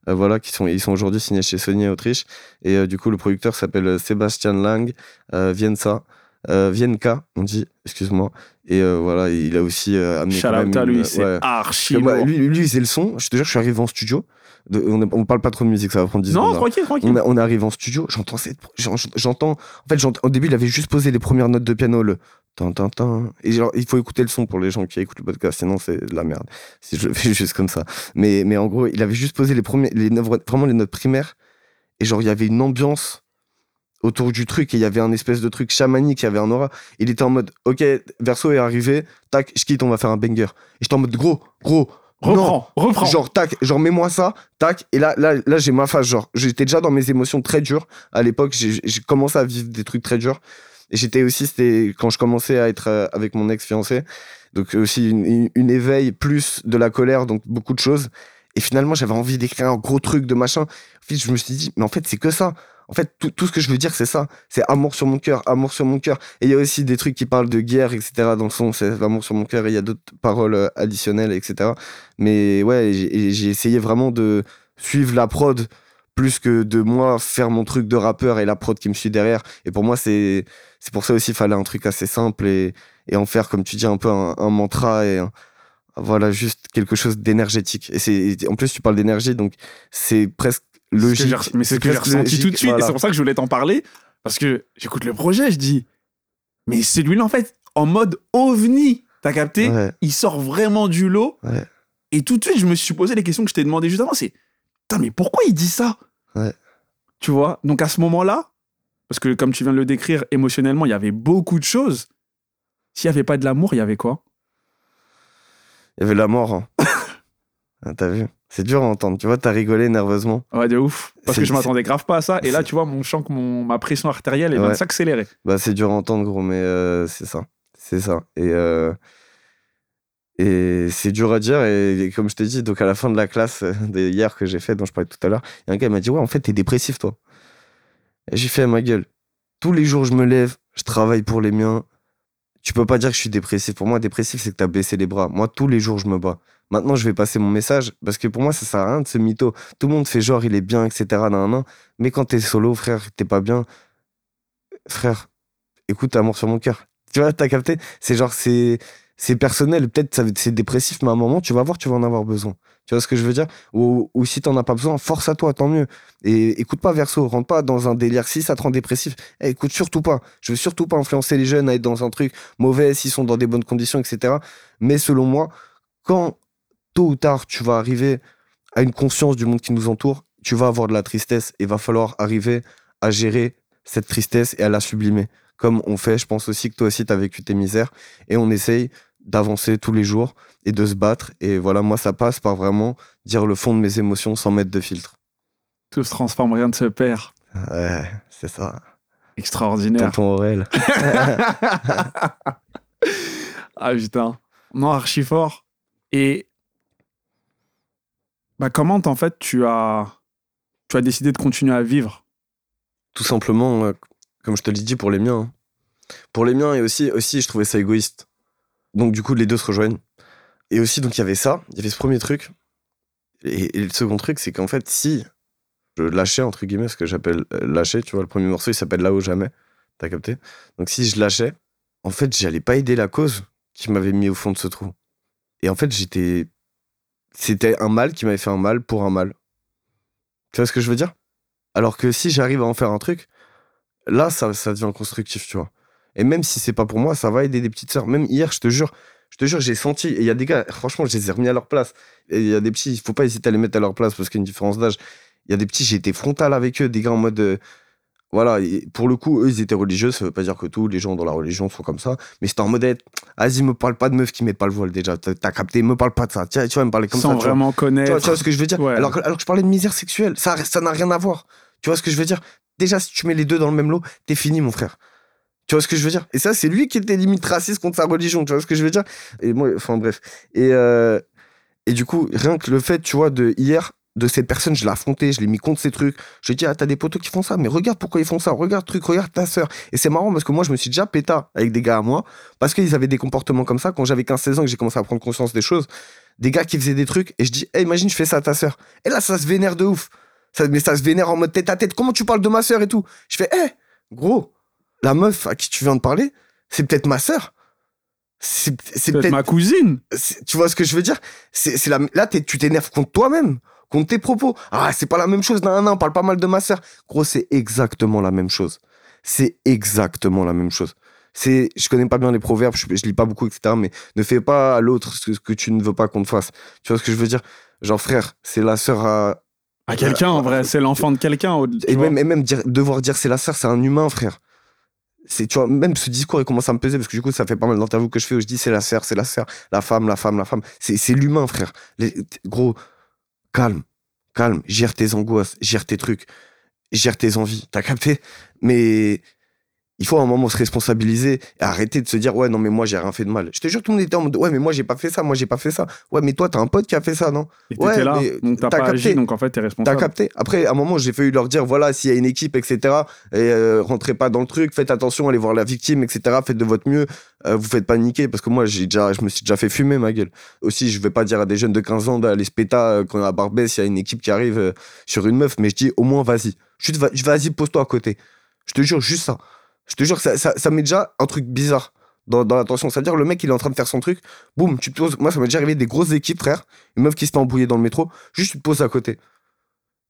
euh, voilà, qui sont, ils sont aujourd'hui signés chez Sony Autriche. Et du coup, le producteur s'appelle Sébastien Lang, Viensa, euh, Vienka, on dit, excuse-moi. Et euh, voilà, il a aussi euh, amené. Shout out à lui, c'est ouais. archi bah, lui, lui, il faisait le son. Je te jure, je suis arrivé en studio. De- on, on parle pas trop de musique, ça va prendre 10 Non, secondes. là. tranquille, tranquille. On, arrive en studio, j'entends cette, j'en- j'entends, en fait, au début, il avait juste posé les premières notes de piano, le tin, tin, tin. Et genre, il faut écouter le son pour les gens qui écoutent le podcast, sinon c'est de la merde. Si je le fais juste comme ça. Mais, mais en gros, il avait juste posé les premiers, les notes, vraiment les notes primaires. Et genre, il y avait une ambiance autour du truc et il y avait un espèce de truc chamanique, il y avait un aura. Il était en mode, ok, Verso est arrivé, tac, je quitte, on va faire un banger. Et j'étais en mode, gros, gros, non, Reprends, reprends. Genre, tac, genre, mets-moi ça, tac. Et là, là, là j'ai ma phase. Genre, j'étais déjà dans mes émotions très dures. À l'époque, j'ai commencé à vivre des trucs très durs. Et j'étais aussi, c'était quand je commençais à être euh, avec mon ex-fiancé. Donc, aussi une, une- une éveil plus de la colère, donc beaucoup de choses. Et finalement, j'avais envie d'écrire un gros truc de machin. En fait, je me suis dit, mais en fait, c'est que ça. En fait, tout, ce que je veux dire, c'est ça. C'est amour sur mon cœur, amour sur mon cœur. Et il y a aussi des trucs qui parlent de guerre, etc. dans le son. C'est l'amour sur mon cœur. Il y a d'autres paroles euh, additionnelles, etc. Mais ouais, j'ai essayé vraiment de suivre la prod plus que de moi faire mon truc de rappeur et la prod qui me suit derrière. Et pour moi, c'est pour ça aussi, il fallait un truc assez simple et, en faire, comme tu dis, un peu un, mantra et voilà, juste quelque chose d'énergétique. Et c'est en plus, tu parles d'énergie, donc c'est presque C'est ce que logique. Mais c'est ce que j'ai ressenti tout de suite. voilà. Et c'est pour ça que je voulais t'en parler. Parce que j'écoute le projet, je dis, mais celui-là, en fait, en mode ovni, t'as capté? Ouais, Il sort vraiment du lot. Ouais. Et tout de suite, je me suis posé les questions que je t'ai demandé juste avant. C'est, putain, mais pourquoi il dit ça? Ouais. Tu vois? Donc à ce moment-là, parce que comme tu viens de le décrire, émotionnellement, il y avait beaucoup de choses. S'il n'y avait pas de l'amour, il y avait quoi? Il y avait la mort. hein. Ah, T'as vu? C'est dur à entendre. Tu vois, t'as rigolé nerveusement. Ouais, de ouf. Parce que je m'attendais grave pas à ça. Et là, tu vois, mon chant, mon, ma pression artérielle, elle vient de Ouais. s'accélérer. Bah, c'est dur à entendre, gros, mais euh, c'est ça. C'est ça. Et, euh, et c'est dur à dire. Et, et comme je t'ai dit, donc à la fin de la classe euh, de hier que j'ai fait, dont je parlais tout à l'heure, il y a un gars qui m'a dit Ouais, en fait, t'es dépressif, toi. Et j'ai fait à ma gueule. Tous les jours, je me lève, je travaille pour les miens. Tu peux pas dire que je suis dépressif. Pour moi, dépressif, c'est que t'as baissé les bras. Moi, tous les jours, je me bats. Maintenant, je vais passer mon message parce que pour moi, ça sert à rien de ce mytho. Tout le monde fait genre, il est bien, etc. nan, nan. Mais quand t'es solo, frère, t'es pas bien. Frère, écoute, amour sur mon cœur. Tu vois, t'as capté? C'est genre, c'est. personnel. Peut-être c'est dépressif, mais à un moment, tu vas voir, tu vas en avoir besoin. Tu vois ce que je veux dire? Ou, si t'en as pas besoin, force à toi, tant mieux. Et écoute pas verso, rentre pas dans un délire. Si ça te rend dépressif, eh, écoute surtout pas. Je veux surtout pas influencer les jeunes à être dans un truc mauvais s'ils sont dans des bonnes conditions, etc. Mais selon moi, quand tôt ou tard tu vas arriver à une conscience du monde qui nous entoure, tu vas avoir de la tristesse et va falloir arriver à gérer cette tristesse et à la sublimer. Comme on fait, je pense aussi que toi aussi tu as vécu tes misères et on essaye d'avancer tous les jours et de se battre. Et voilà, moi ça passe par vraiment dire le fond de mes émotions sans mettre de filtre. Tout se transforme, rien ne se perd. Ouais, c'est ça. Extraordinaire. Tonton Aurel. Ah putain. Non, archi fort. Et bah, comment en fait tu as tu as décidé de continuer à vivre? Tout simplement, euh, comme je te l'ai dit, pour les miens. hein. Pour les miens et aussi, aussi, je trouvais ça égoïste. Donc du coup, les deux se rejoignent. Et aussi, donc il y avait ça, il y avait ce premier truc. Et, le second truc, c'est qu'en fait, si je lâchais, entre guillemets, ce que j'appelle euh, lâcher, tu vois, le premier morceau, il s'appelle Là-haut jamais. T'as capté? Donc si je lâchais, en fait, j'allais pas aider la cause qui m'avait mis au fond de ce trou. Et en fait, j'étais. C'était un mal qui m'avait fait un mal pour un mal. Tu vois ce que je veux dire? Alors que si j'arrive à en faire un truc, là, ça, ça devient constructif, tu vois. Et même si c'est pas pour moi, ça va aider des petites sœurs. Même hier, je te jure, je te jure, j'ai senti. Et il y a des gars, franchement, je les ai remis à leur place. Et il y a des petits, il faut pas hésiter à les mettre à leur place parce qu'il y a une différence d'âge. Il y a des petits, j'ai été frontal avec eux, des gars en mode. euh, voilà, et pour le coup, eux, ils étaient religieux. Ça veut pas dire que tous les gens dans la religion sont comme ça. Mais c'était en mode, vas-y, me parle pas de meufs qui mettent pas le voile déjà. T'as capté, me parle pas de ça. Tiens, tu vas me parler comme sans ça. vois. vraiment Tu vois, connaître tu vois ce que je veux dire? Ouais. alors, que, alors que je parlais de misère sexuelle, ça ça n'a rien à voir. Tu vois ce que je veux dire? Déjà, si tu mets les deux dans le même lot, t'es fini, mon frère. Tu vois ce que je veux dire? Et ça, c'est lui qui était limite raciste contre sa religion. Tu vois ce que je veux dire? Et moi, enfin bref. Et, euh, et du coup, rien que le fait, tu vois, de hier, de cette personne, je l'ai affronté, je l'ai mis contre ces trucs. Je lui ai dit, ah, t'as des potos qui font ça, mais regarde pourquoi ils font ça. Regarde truc, regarde ta sœur. Et c'est marrant parce que moi, je me suis déjà péta avec des gars à moi parce qu'ils avaient des comportements comme ça. Quand j'avais 15-16 ans, que j'ai commencé à prendre conscience des choses, des gars qui faisaient des trucs et je dis, hey, imagine, je fais ça à ta sœur. Et là, ça se vénère de ouf. Ça, mais ça se vénère en mode tête à tête. Comment tu parles de ma sœur et tout? Je fais, hé, gros, la meuf à qui tu viens de parler, c'est peut-être ma sœur. C'est peut-être ma cousine Tu vois ce que je veux dire? C'est la... Là, tu t'énerves contre toi-même, contre tes propos. Ah, c'est pas la même chose. Non, non, parle pas mal de ma sœur. Gros, c'est exactement la même chose. C'est exactement la même chose. C'est, je connais pas bien les proverbes, je, je lis pas beaucoup, etc. Mais ne fais pas à l'autre ce que, ce que tu ne veux pas qu'on te fasse. Tu vois ce que je veux dire? Genre, frère, c'est la sœur à, à quelqu'un en vrai c'est l'enfant de quelqu'un et même, et même dire- devoir dire c'est la sœur, c'est un humain, frère. C'est, tu vois, même ce discours, il commence à me peser parce que du coup, ça fait pas mal d'interviews que je fais où je dis c'est la sœur, c'est la sœur, la femme, la femme, la femme. C'est, c'est l'humain, frère. Gros, calme, calme, gère tes angoisses, gère tes trucs, gère tes envies. T'as capté? Mais il faut à un moment se responsabiliser et arrêter de se dire ouais, non, mais moi, j'ai rien fait de mal. Je te jure, tout le monde était en mode ouais, mais moi, j'ai pas fait ça, moi, j'ai pas fait ça. Ouais, mais toi, t'as un pote qui a fait ça, non? Et ouais, là mais donc t'as t'as pas agi capté. donc en fait t'es T'as responsable capté Après, à un moment, j'ai failli leur dire voilà, s'il y a une équipe, etc., et euh, rentrez pas dans le truc, faites attention, allez voir la victime, etc., faites de votre mieux, euh, vous faites pas niquer, parce que moi, j'ai déjà, je me suis déjà fait fumer ma gueule. Aussi, je vais pas dire à des jeunes de 15 ans d'aller se péta euh, quand à Barbès, il y a une équipe qui arrive euh, sur une meuf, mais je dis au moins, vas-y. Vas-y, pose-toi à côté. Je te jure, juste ça. Je te jure, ça, ça, met déjà un truc bizarre dans, l'attention. C'est-à-dire, le mec, il est en train de faire son truc, boum, tu te poses. Moi, ça m'est déjà arrivé des grosses équipes, frère, une meuf qui se fait embrouiller dans le métro, juste tu te poses à côté.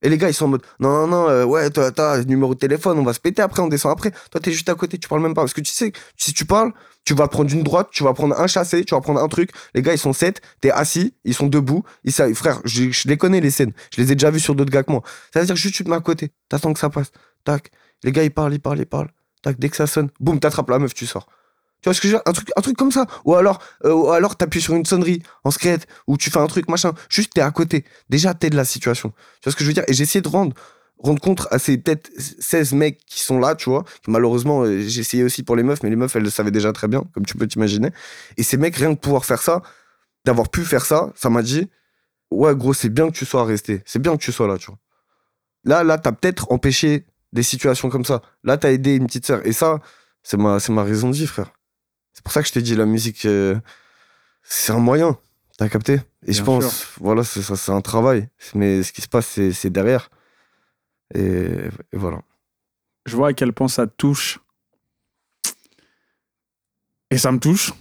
Et les gars, ils sont en mode non, non, non, euh, ouais, toi, t'as numéro de téléphone, on va se péter après, on descend après. Toi, t'es juste à côté, tu parles même pas. Parce que tu sais, si tu parles, tu vas prendre une droite, tu vas prendre un chassé, tu vas prendre un truc. Les gars, ils sont sept, t'es assis, ils sont debout. Ils savent, frère, je, je les connais, les scènes. Je les ai déjà vus sur d'autres gars que moi. Ça veut dire juste tu te mets à côté, t'attends que ça passe. Tac. Les gars, ils parlent, ils parlent, ils parlent. Tac, dès que ça sonne, boum, t'attrapes la meuf, tu sors. Tu vois ce que je veux dire? Un truc, comme ça. Ou alors, euh, t'appuies sur une sonnerie en secrète, ou tu fais un truc, machin. Juste, t'es à côté. Déjà, t'es de la situation. Tu vois ce que je veux dire? Et j'ai essayé de rendre, rendre compte à ces peut-être 16 mecs qui sont là, tu vois. malheureusement, euh, j'ai essayé aussi pour les meufs, mais les meufs, elles le savaient déjà très bien, comme tu peux t'imaginer. Et ces mecs, rien que pouvoir faire ça, d'avoir pu faire ça, ça m'a dit Ouais, gros, c'est bien que tu sois resté. C'est bien que tu sois là, tu vois. Là, là, t'as peut-être empêché des situations comme ça. Là, t'as aidé une petite sœur. Et ça, c'est ma, c'est ma raison de vivre, frère. C'est pour ça que je t'ai dit, la musique, euh, c'est un moyen. T'as capté? Et je pense, sûr. voilà, c'est ça, c'est un travail. Mais ce qui se passe, c'est c'est derrière. Et, et voilà. je vois à quel point ça touche. Et ça me touche.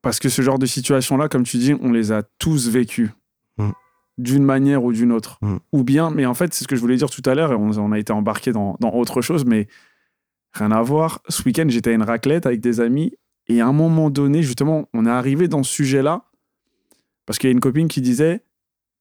Parce que ce genre de situation-là, comme tu dis, on les a tous vécues. Mm. D'une manière ou d'une autre. Mm. Ou bien, mais en fait, c'est ce que je voulais dire tout à l'heure, et on, on a été embarqué dans, dans autre chose, mais rien à voir. Ce week-end, j'étais à une raclette avec des amis, et à un moment donné, justement, on est arrivé dans ce sujet-là, parce qu'il y a une copine qui disait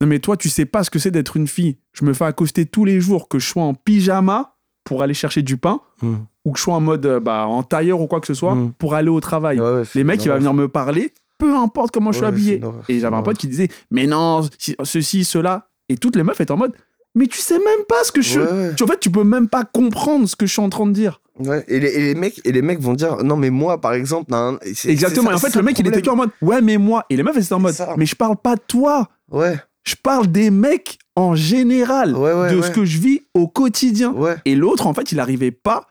Non, mais toi, tu sais pas ce que c'est d'être une fille. Je me fais accoster tous les jours, que je sois en pyjama pour aller chercher du pain, Mm. ou que je sois en mode euh, bah, en tailleur ou quoi que ce soit, Mm. pour aller au travail. Ouais, ouais, c'est Les mecs, il va venir me parler, peu importe comment je suis Ouais, habillé. Et j'avais un pote qui disait, mais non, ceci, cela. Et toutes les meufs étaient en mode, mais tu sais même pas ce que je. Ouais. Tu, en fait, tu peux même pas comprendre ce que je suis en train de dire. Ouais, et les, et les mecs, et les mecs vont dire non mais moi par exemple c'est- Exactement. c'est Et en ça- fait, le ça mec, il était en mode, ouais, mais moi. Et les meufs, étaient en mode, ça. mais je parle pas de toi. ouais Je parle des mecs en général, Ouais, de ce que je vis au quotidien. Et l'autre, en fait, il n'arrivait pas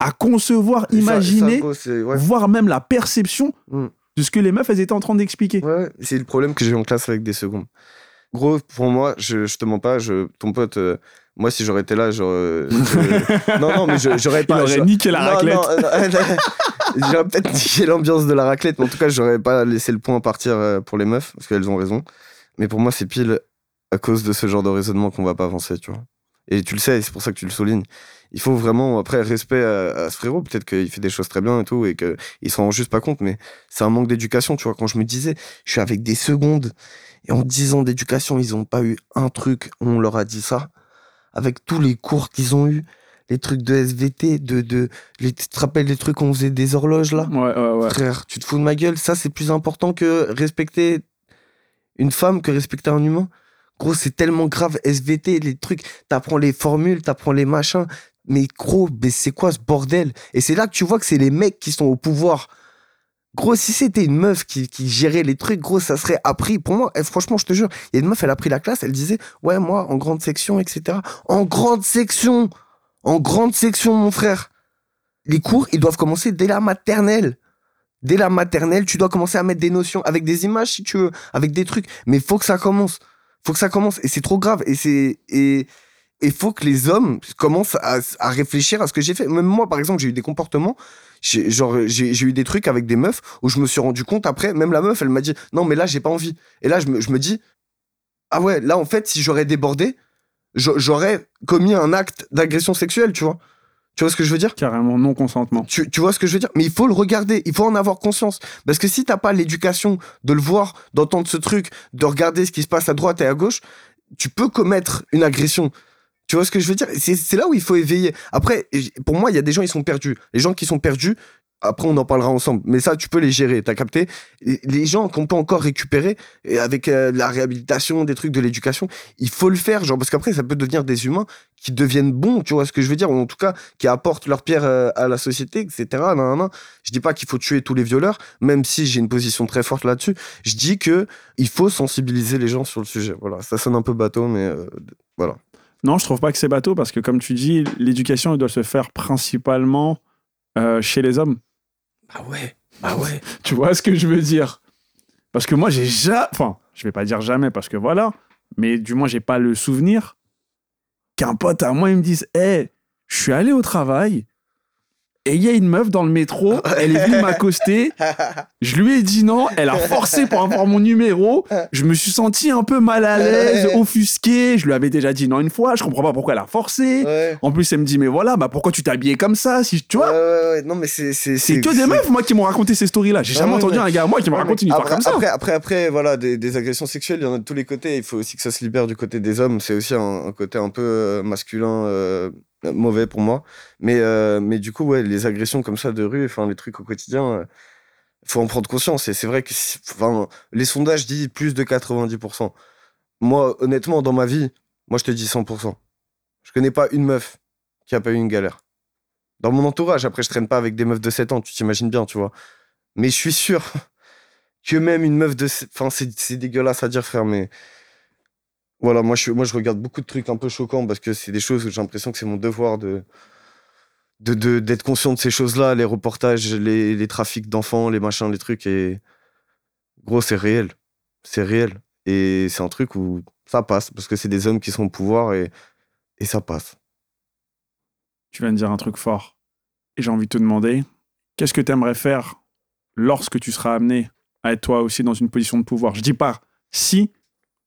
à concevoir, ça- imaginer, ça, voire même la perception Mm. De ce que les meufs, elles étaient en train d'expliquer. Ouais, c'est le problème que j'ai eu en classe avec des secondes. Gros, pour moi, je, je te mens pas, je, ton pote, euh, moi, si j'aurais été là, j'aurais. je- non, non, mais j'aurais pas. aurait je- niqué la Non, raclette. non, euh, j'aurais peut-être niqué l'ambiance de la raclette, mais en tout cas, j'aurais pas laissé le point partir euh, pour les meufs, parce qu'elles ont raison. Mais pour moi, c'est pile à cause de ce genre de raisonnement qu'on va pas avancer, tu vois. Et tu le sais, c'est pour ça que tu le soulignes. Il faut vraiment, après, respect à, à ce frérot. Peut-être qu'il fait des choses très bien et tout, et qu'il s'en rend juste pas compte, mais c'est un manque d'éducation, tu vois. Quand je me disais, je suis avec des secondes, et en 10 ans d'éducation, ils ont pas eu un truc où on leur a dit ça. Avec tous les cours qu'ils ont eu, les trucs de SVT, de, de, les, tu te rappelles les trucs qu'on faisait des horloges là? Ouais, ouais, ouais. Frère, tu te fous de ma gueule, ça c'est plus important que respecter une femme, que respecter un humain. Gros, c'est tellement grave, SVT, les trucs, t'apprends les formules, t'apprends les machins. Mais gros, c'est quoi ce bordel? Et c'est là que tu vois que c'est les mecs qui sont au pouvoir. Gros, si c'était une meuf qui, gérait les trucs, gros, ça serait appris. Pour moi, eh, franchement, je te jure, il y a une meuf, elle a pris la classe, elle disait, ouais, moi, en grande section, etc. En grande section En grande section, mon frère Les cours, ils doivent commencer dès la maternelle. Dès la maternelle, tu dois commencer à mettre des notions avec des images, si tu veux, avec des trucs. Mais faut que ça commence. Faut que ça commence. Et c'est trop grave. Et c'est. Et. Et faut que les hommes commencent à, à réfléchir à ce que j'ai fait. Même moi, par exemple, j'ai eu des comportements genre j'ai eu des trucs avec des meufs où je me suis rendu compte après même la meuf elle m'a dit non mais là j'ai pas envie et là je me, je me dis ah ouais là en fait si j'aurais débordé j'a- j'aurais commis un acte d'agression sexuelle tu vois tu vois ce que je veux dire? Carrément non consentement. tu, tu vois ce que je veux dire? Mais il faut le regarder, il faut en avoir conscience. Parce que si t'as pas l'éducation de le voir, d'entendre ce truc, de regarder ce qui se passe à droite et à gauche, tu peux commettre une agression. Tu vois ce que je veux dire? C'est là où il faut éveiller. Après, pour moi, il y a des gens, ils sont perdus. Les gens qui sont perdus, après, on en parlera ensemble. Mais ça, tu peux les gérer, t'as capté? Les gens qu'on peut encore récupérer, avec euh, la réhabilitation, des trucs de l'éducation, il faut le faire. Genre, parce qu'après, ça peut devenir des humains qui deviennent bons, tu vois ce que je veux dire? Ou en tout cas, qui apportent leur pierre euh, à la société, etc. Nan, nan. Je dis pas qu'il faut tuer tous les violeurs, même si j'ai une position très forte là-dessus. Je dis que il faut sensibiliser les gens sur le sujet. Voilà, ça sonne un peu bateau, mais euh, voilà. Non, je trouve pas que c'est bateau parce que, comme tu dis, l'éducation doit se faire principalement euh, chez les hommes. Ah ouais, ah ouais. Tu vois ce que je veux dire? Parce que moi, j'ai jamais. Enfin, je vais pas dire jamais parce que voilà, mais du moins, j'ai pas le souvenir qu'un pote à moi, il me dise Hé, je suis allé au travail et il y a une meuf dans le métro, elle est venue m'accoster. Je lui ai dit non, elle a forcé pour avoir mon numéro. Je me suis senti un peu mal à l'aise, offusqué. Je lui avais déjà dit non une fois, je comprends pas pourquoi elle a forcé. ouais. En plus, elle me dit, mais voilà, bah pourquoi tu t'es habillé comme ça si, Tu vois? Ouais, ouais, ouais. Non, mais c'est. C'est que des meufs, moi, qui m'ont raconté ces stories-là. J'ai Ah jamais entendu un gars à moi qui me Ouais, raconte une histoire comme ça. Après, après, après, voilà, des, des agressions sexuelles, il y en a de tous les côtés. Il faut aussi que ça se libère du côté des hommes. C'est aussi un, un côté un peu euh, masculin, euh, mauvais pour moi. Mais, euh, mais du coup, ouais, les agressions comme ça de rue, enfin, les trucs au quotidien, euh, faut en prendre conscience. Et c'est vrai que, enfin, les sondages disent plus de 90%. Moi, honnêtement, dans ma vie, moi, je te dis 100%. Je connais pas une meuf qui a pas eu une galère. Dans mon entourage, après, je traîne pas avec des meufs de 7 ans, tu t'imagines bien, tu vois. Mais je suis sûr que même une meuf de. Enfin, c'est dégueulasse à dire, frère, mais. Voilà, moi je, regarde beaucoup de trucs un peu choquants parce que c'est des choses où j'ai l'impression que c'est mon devoir de. d'être conscient de ces choses-là, les reportages, les, trafics d'enfants, les machins, les trucs. Et. Gros, c'est réel. C'est réel. Et c'est un truc où ça passe parce que c'est des hommes qui sont au pouvoir et, et ça passe. Tu viens de dire un truc fort. Et j'ai envie de te demander, qu'est-ce que tu aimerais faire lorsque tu seras amené à être toi aussi dans une position de pouvoir? Je dis pas si,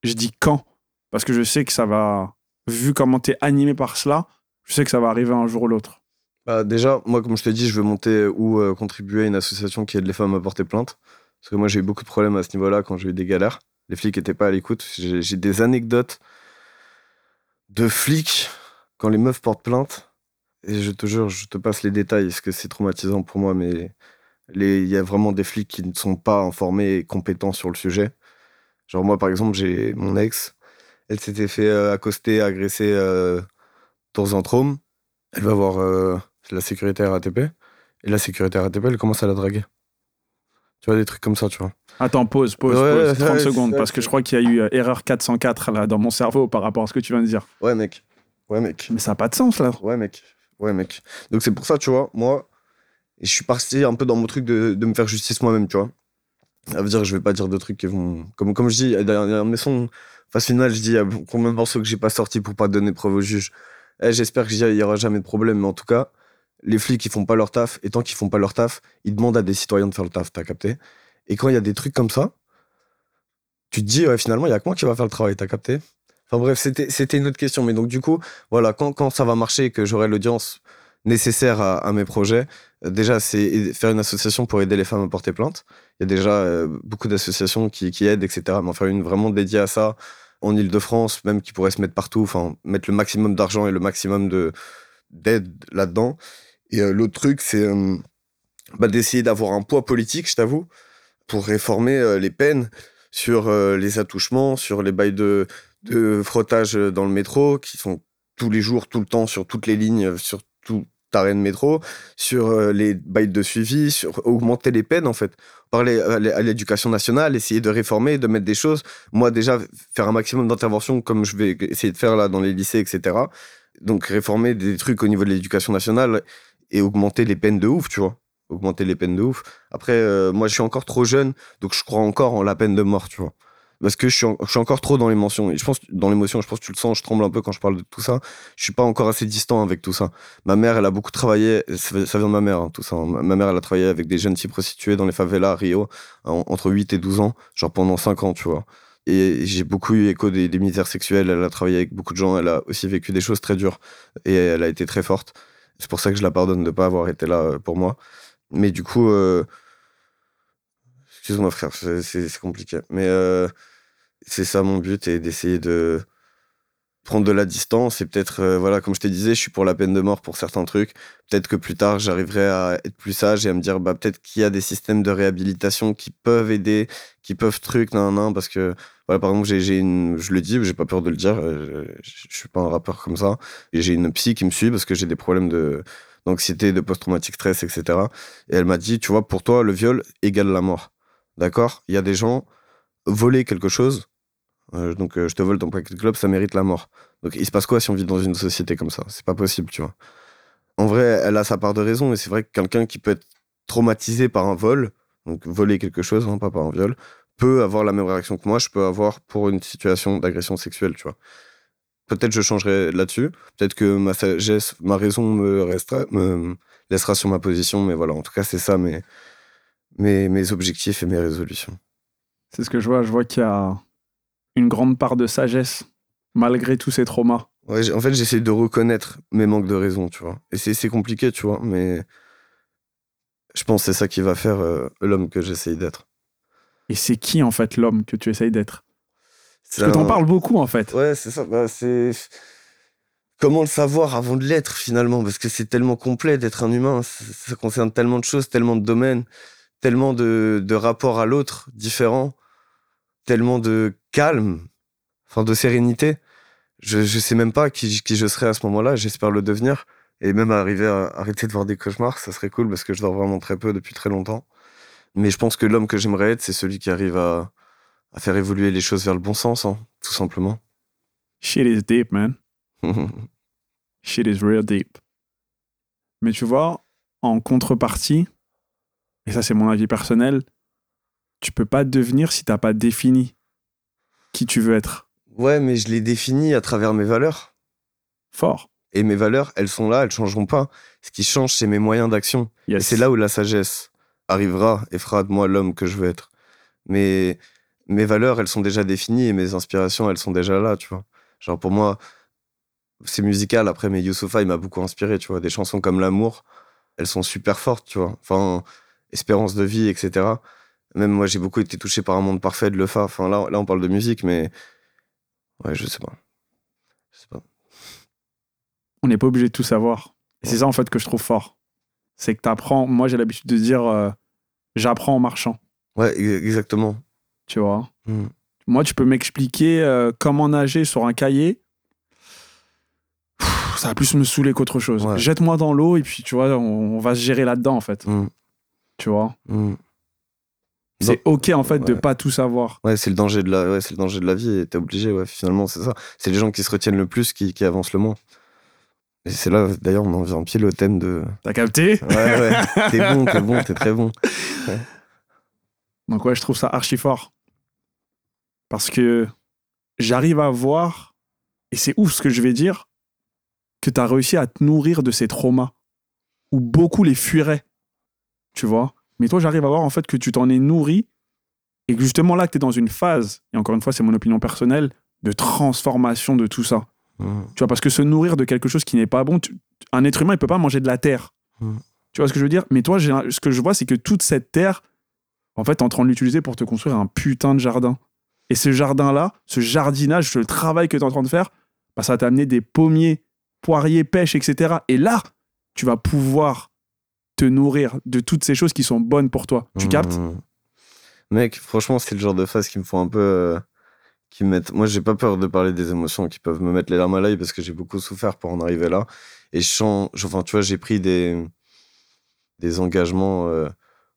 je dis quand. Parce que je sais que ça va, vu comment tu es animé par cela, je sais que ça va arriver un jour ou l'autre. Bah, déjà, moi, comme je t'ai dit, je veux monter ou euh, contribuer à une association qui aide les femmes à porter plainte. Parce que moi, j'ai eu beaucoup de problèmes à ce niveau-là quand j'ai eu des galères. Les flics n'étaient pas à l'écoute. J'ai des anecdotes de flics quand les meufs portent plainte. Et je te jure, je te passe les détails parce que c'est traumatisant pour moi, mais il y a vraiment des flics qui ne sont pas informés et compétents sur le sujet. Genre, moi, par exemple, j'ai mon ex, elle s'était fait euh, accoster, agresser euh, dans un. Elle va voir euh, la sécurité RATP. Et la sécurité RATP, elle commence à la draguer. Tu vois, des trucs comme ça, tu vois. Attends, pause, pause, Ouais, pause, 30 ouais, secondes, parce que je crois qu'il y a eu euh, erreur 404 là, dans mon cerveau par rapport à ce que tu viens de dire. Ouais, mec. Ouais, mec. Mais ça n'a pas de sens là. Ouais, mec. Ouais, mec. Donc, c'est pour ça, tu vois, moi, je suis parti un peu dans mon truc de, de me faire justice moi-même, tu vois. Ça veut dire, je vais pas dire de trucs qui vont. Comme, comme je dis, il y a dans mes sons, phase finale, je dis, il y a combien de morceaux que j'ai pas sortis pour pas donner preuve au juge. Eh, J'espère qu'il y aura jamais de problème, mais en tout cas, les flics, ils font pas leur taf, et tant qu'ils font pas leur taf, ils demandent à des citoyens de faire le taf, t'as capté? Et quand il y a des trucs comme ça, tu te dis, finalement, il y a que moi qui va faire le travail, t'as capté? Enfin bref, c'était une autre question. Mais donc, du coup, voilà, quand, quand ça va marcher et que j'aurai l'audience nécessaire à, mes projets, euh, déjà, c'est faire une association pour aider les femmes à porter plainte. Il y a déjà euh, beaucoup d'associations qui, qui aident, etc. Mais en faire une vraiment dédiée à ça en Ile-de-France, même qui pourrait se mettre partout, enfin, mettre le maximum d'argent et le maximum de d'aide là-dedans. Et euh, l'autre truc, c'est euh, bah, d'essayer d'avoir un poids politique, je t'avoue, pour réformer euh, les peines sur euh, les attouchements, sur les bails de, de frottage dans le métro, qui sont tous les jours, tout le temps, sur toutes les lignes, sur tout arrêt de métro, sur euh, les bails de suivi, sur augmenter les peines, en fait. Parler à l'éducation nationale, essayer de réformer, de mettre des choses. Moi, déjà, faire un maximum d'interventions, comme je vais essayer de faire là dans les lycées, etc. Donc, réformer des trucs au niveau de l'éducation nationale et augmenter les peines de ouf, tu vois. Augmenter les peines de ouf. Après, euh, moi, je suis encore trop jeune, donc je crois encore en la peine de mort, tu vois. Parce que je suis, encore trop dans l'émotion. Et je pense, dans l'émotion, je pense que tu le sens, je tremble un peu quand je parle de tout ça. Je suis pas encore assez distant avec tout ça. Ma mère, elle a beaucoup travaillé, ça vient de ma mère, hein, tout ça. Ma ma mère, elle a travaillé avec des jeunes filles prostituées dans les favelas à Rio, en- entre 8 et 12 ans, genre pendant 5 ans, tu vois. Et j'ai beaucoup eu écho des, des misères sexuelles, elle a travaillé avec beaucoup de gens, elle a aussi vécu des choses très dures. Et elle a été très forte. C'est pour ça que je la pardonne de pas avoir été là euh, pour moi. Mais du coup, euh, excuse-moi frère, c'est compliqué. Mais euh, c'est ça mon but, et d'essayer de prendre de la distance et peut-être, euh, voilà, comme je te disais, je suis pour la peine de mort pour certains trucs. Peut-être que plus tard, j'arriverai à être plus sage et à me dire, bah, peut-être qu'il y a des systèmes de réhabilitation qui peuvent aider, qui peuvent truc, nan, nan, parce que, voilà, par exemple, j'ai, une, je le dis, j'ai pas peur de le dire, euh, je, je suis pas un rappeur comme ça, et j'ai une psy qui me suit parce que j'ai des problèmes de, d'anxiété, de post-traumatique stress, etc. Et elle m'a dit, tu vois, pour toi, le viol égale la mort. D'accord? Il y a des gens, voler quelque chose, euh, donc euh, je te vole ton paquet de club, ça mérite la mort. Donc il se passe quoi si on vit dans une société comme ça? C'est pas possible, tu vois. En vrai, elle a sa part de raison, et c'est vrai que quelqu'un qui peut être traumatisé par un vol, donc voler quelque chose, hein, pas par un viol, peut avoir la même réaction que moi, je peux avoir pour une situation d'agression sexuelle, tu vois. Peut-être je changerai là-dessus, peut-être que ma sagesse, ma raison me, laissera sur ma position, mais voilà, en tout cas, c'est ça mes, mes objectifs et mes résolutions. C'est ce que je vois. Je vois qu'il y a une grande part de sagesse malgré tous ces traumas. Ouais, en fait, j'essaie de reconnaître mes manques de raison, tu vois. Et c'est compliqué, tu vois, mais je pense que c'est ça qui va faire euh, l'homme que j'essaye d'être. Et c'est qui en fait l'homme que tu essayes d'être? Parce que t'en parles beaucoup en fait. Ouais, c'est ça. Bah, c'est comment le savoir avant de l'être finalement, parce que c'est tellement complet d'être un humain. Ça, ça concerne tellement de choses, tellement de domaines, tellement de, de rapports à l'autre différents, tellement de calme, enfin de sérénité. Je, je sais même pas qui, qui je serai à ce moment-là. J'espère le devenir et même arriver à arrêter de voir des cauchemars. Ça serait cool parce que je dors vraiment très peu depuis très longtemps. Mais je pense que l'homme que j'aimerais être, c'est celui qui arrive à, à faire évoluer les choses vers le bon sens, hein, tout simplement. Shit is deep, man. Shit is real deep. Mais tu vois, en contrepartie, et ça c'est mon avis personnel, tu peux pas devenir si t'as pas défini qui tu veux être. Ouais, mais je l'ai défini à travers mes valeurs. Fort. Et mes valeurs, elles sont là, elles changeront pas. Ce qui change, c'est mes moyens d'action. Et c'est là où la sagesse arrivera et fera de moi l'homme que je veux être. Mais mes valeurs, elles sont déjà définies et mes inspirations, elles sont déjà là, tu vois. Genre pour moi, c'est musical. Après, mais Youssoufa, il m'a beaucoup inspiré, tu vois. Des chansons comme L'amour, elles sont super fortes, tu vois. Enfin, Espérance de vie, etc. Même moi, j'ai beaucoup été touché par un monde parfait de Lefa. Enfin, là, là, on parle de musique, mais ouais, je sais pas. Je sais pas. On n'est pas obligé de tout savoir. Et c'est ça, en fait, que je trouve fort. C'est que tu apprends. Moi, j'ai l'habitude de dire euh, j'apprends en marchant. Ouais, exactement. Tu vois? Mm. Moi, tu peux m'expliquer euh, comment nager sur un cahier. Ça va plus me saouler qu'autre chose. Ouais. Jette-moi dans l'eau et puis, tu vois, on, on va se gérer là-dedans, en fait. Mm. Tu vois? Mm. C'est OK, en fait, de Ouais. pas tout savoir. Ouais, c'est le danger de la, ouais, c'est le danger de la vie et t'es obligé, ouais, finalement, c'est ça. C'est les gens qui se retiennent le plus qui, qui avancent le moins. Et c'est là, d'ailleurs, on en vient pile au thème de. T'as capté? Ouais, ouais, t'es bon, t'es bon, t'es très bon. Donc ouais, je trouve ça archi fort. Parce que j'arrive à voir, et c'est ouf ce que je vais dire, que tu as réussi à te nourrir de ces traumas, où beaucoup les fuiraient. Tu vois? Mais toi, j'arrive à voir en fait que tu t'en es nourri, et que justement là, que tu es dans une phase, et encore une fois, c'est mon opinion personnelle, de transformation de tout ça. Mm. Tu vois, parce que se nourrir de quelque chose qui n'est pas bon, tu- un être humain, il peut pas manger de la terre. Mm. Tu vois ce que je veux dire? Mais toi, ce que je vois, c'est que toute cette terre, en fait, t'es en train de l'utiliser pour te construire un putain de jardin. Et ce jardin-là, ce jardinage, le travail que tu es en train de faire, bah, ça va t'amener des pommiers, poiriers, pêches, etc. Et là, tu vas pouvoir te nourrir de toutes ces choses qui sont bonnes pour toi. Tu Mm. captes? Mec, franchement, c'est le genre de phase qui me font un peu. euh, qui me mettent... Moi, j'ai pas peur de parler des émotions qui peuvent me mettre les larmes à l'œil parce que j'ai beaucoup souffert pour en arriver là. Et je sens. Enfin, tu vois, j'ai pris des. des engagements euh,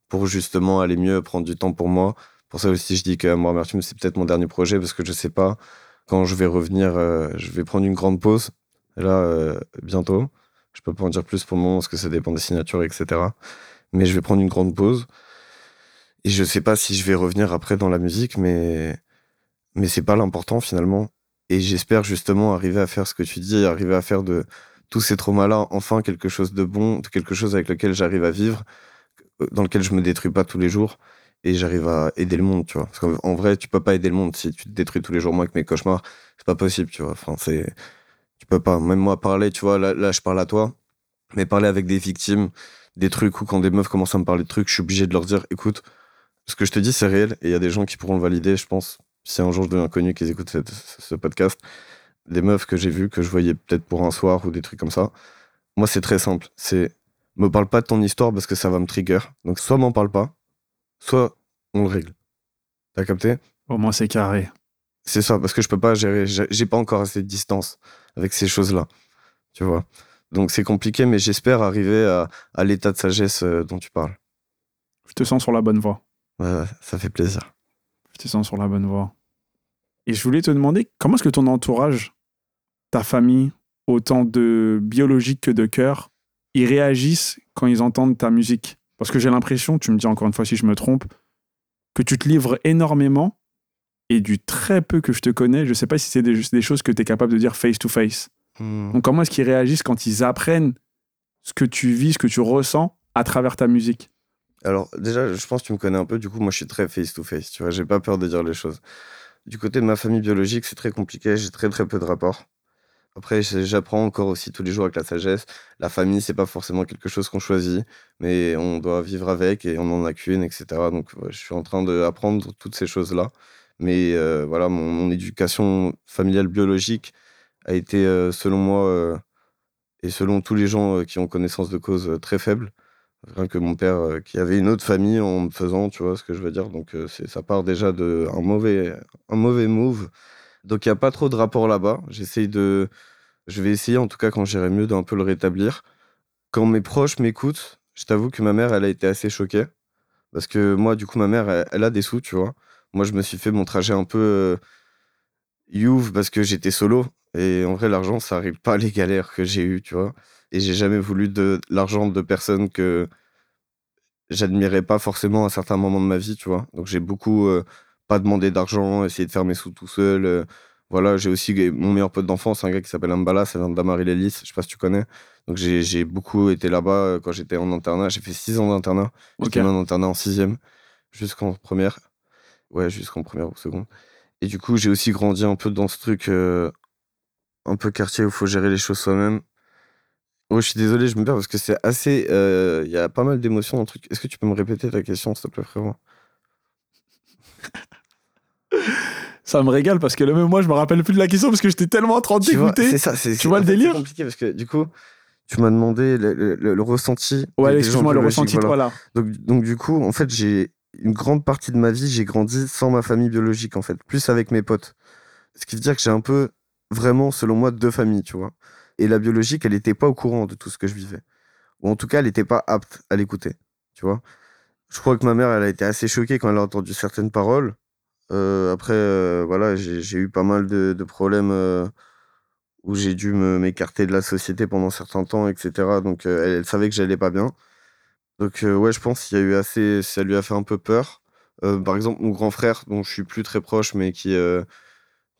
pour justement aller mieux, prendre du temps pour moi. Pour ça aussi, je dis que moi, Amertume, c'est peut-être mon dernier projet parce que je sais pas quand je vais revenir. euh, je vais prendre une grande pause. Là, euh, bientôt. Je peux pas en dire plus pour le moment parce que ça dépend des signatures, etc. Mais je vais prendre une grande pause. Et je sais pas si je vais revenir après dans la musique, mais, mais c'est pas l'important finalement. Et j'espère justement arriver à faire ce que tu dis, arriver à faire de tous ces traumas-là enfin quelque chose de bon, quelque chose avec lequel j'arrive à vivre, euh, dans lequel je me détruis pas tous les jours et j'arrive à aider le monde, tu vois. Parce qu'en en vrai, tu peux pas aider le monde si tu te détruis tous les jours. Moi, avec mes cauchemars, c'est pas possible, tu vois. Enfin, c'est, tu peux pas. Même moi, parler, tu vois, là, je parle à toi, mais parler avec des victimes, des trucs ou quand des meufs commencent à me parler de trucs, je suis obligé de leur dire, écoute, ce que je te dis, c'est réel et il y a des gens qui pourront le valider, je pense. Si un jour je deviens connu, qu'ils écoutent ce podcast, des meufs que j'ai vues, que je voyais peut-être pour un soir ou des trucs comme ça. Moi, c'est très simple. C'est me parle pas de ton histoire parce que ça va me trigger. Donc, soit m'en parle pas, soit on le règle. T'as capté? Au moins, c'est carré. C'est ça, parce que je peux pas gérer. J'ai pas encore assez de distance avec ces choses-là. Tu vois Donc, c'est compliqué, mais j'espère arriver à, à l'état de sagesse euh, dont tu parles. Je te sens sur la bonne voie. Ouais, ça fait plaisir. Je te sens sur la bonne voie. Et je voulais te demander, comment est-ce que ton entourage, ta famille, autant de biologique que de cœur, ils réagissent quand ils entendent ta musique? Parce que j'ai l'impression, tu me dis encore une fois si je me trompe, que tu te livres énormément et du très peu que je te connais, je sais pas si c'est des, des choses que tu es capable de dire face to face. Donc comment est-ce qu'ils réagissent quand ils apprennent ce que tu vis, ce que tu ressens à travers ta musique? Alors, déjà, je pense que tu me connais un peu. Du coup, moi, je suis très face-to-face. Tu vois, j'ai pas peur de dire les choses. Du côté de ma famille biologique, c'est très compliqué. J'ai très, très peu de rapports. Après, j'apprends encore aussi tous les jours avec la sagesse. La famille, c'est pas forcément quelque chose qu'on choisit, mais on doit vivre avec et on en a qu'une, etc. Donc, ouais, je suis en train d'apprendre toutes ces choses-là. Mais euh, voilà, mon, éducation familiale biologique a été, euh, selon moi, euh, et selon tous les gens qui ont connaissance de cause, très faible. Rien que mon père qui avait une autre famille en me faisant, tu vois ce que je veux dire. Donc ça part déjà de un mauvais un mauvais move. Donc il y a pas trop de rapport là-bas. J'essaye de je vais essayer en tout cas quand j'irai mieux d'un peu le rétablir. Quand mes proches m'écoutent, je t'avoue que ma mère elle a été assez choquée parce que moi du coup ma mère elle, elle a des sous, tu vois. Moi je me suis fait mon trajet un peu euh, youve parce que j'étais solo et en vrai l'argent ça arrive pas à les galères que j'ai eues, tu vois et j'ai jamais voulu de l'argent de personnes que j'admirais pas forcément à certains moments de ma vie, tu vois. Donc j'ai beaucoup euh, pas demandé d'argent, essayé de faire mes sous tout seul. euh, voilà, j'ai aussi mon meilleur pote d'enfance, un gars qui s'appelle Mbala, ça vient de Damary Lélis, je sais pas si tu connais. Donc j'ai beaucoup été là-bas quand j'étais en internat. J'ai fait six ans d'internat. J'étais même en internat en sixième jusqu'en première. Ouais, jusqu'en première ou seconde. Et du coup, j'ai aussi grandi un peu dans ce truc euh, un peu quartier où il faut gérer les choses soi-même. Oh, je suis désolé, je me perds parce que c'est assez. euh, Il y a pas mal d'émotions dans le truc. Est-ce que tu peux me répéter ta question, s'il te plaît, frérot? Ça me régale parce que le même moi, je me rappelle plus de la question parce que j'étais tellement en train de c'est ça. c'est- Tu vois le délire C'est compliqué parce que du coup, tu m'as demandé le, le- le- le ressenti. Ouais, excuse-moi, le ressenti, voilà. voilà. Donc, donc du coup, en fait, j'ai une grande partie de ma vie, j'ai grandi sans ma famille biologique, en fait, plus avec mes potes. Ce qui veut dire que j'ai un peu, vraiment, selon moi, deux familles, tu vois. Et la biologique, elle n'était pas au courant de tout ce que je vivais. Ou en tout cas, elle n'était pas apte à l'écouter, tu vois. Je crois que ma mère, elle a été assez choquée quand elle a entendu certaines paroles. Euh, après, euh, voilà, j'ai eu pas mal de, problèmes euh, où j'ai dû m'écarter de la société pendant certains temps, etc. Donc, elle, elle savait que j'allais pas bien. Donc, euh, ouais, je pense qu'il y a eu assez. Ça lui a fait un peu peur. Euh, par exemple, mon grand frère, dont je suis plus très proche, mais qui, euh,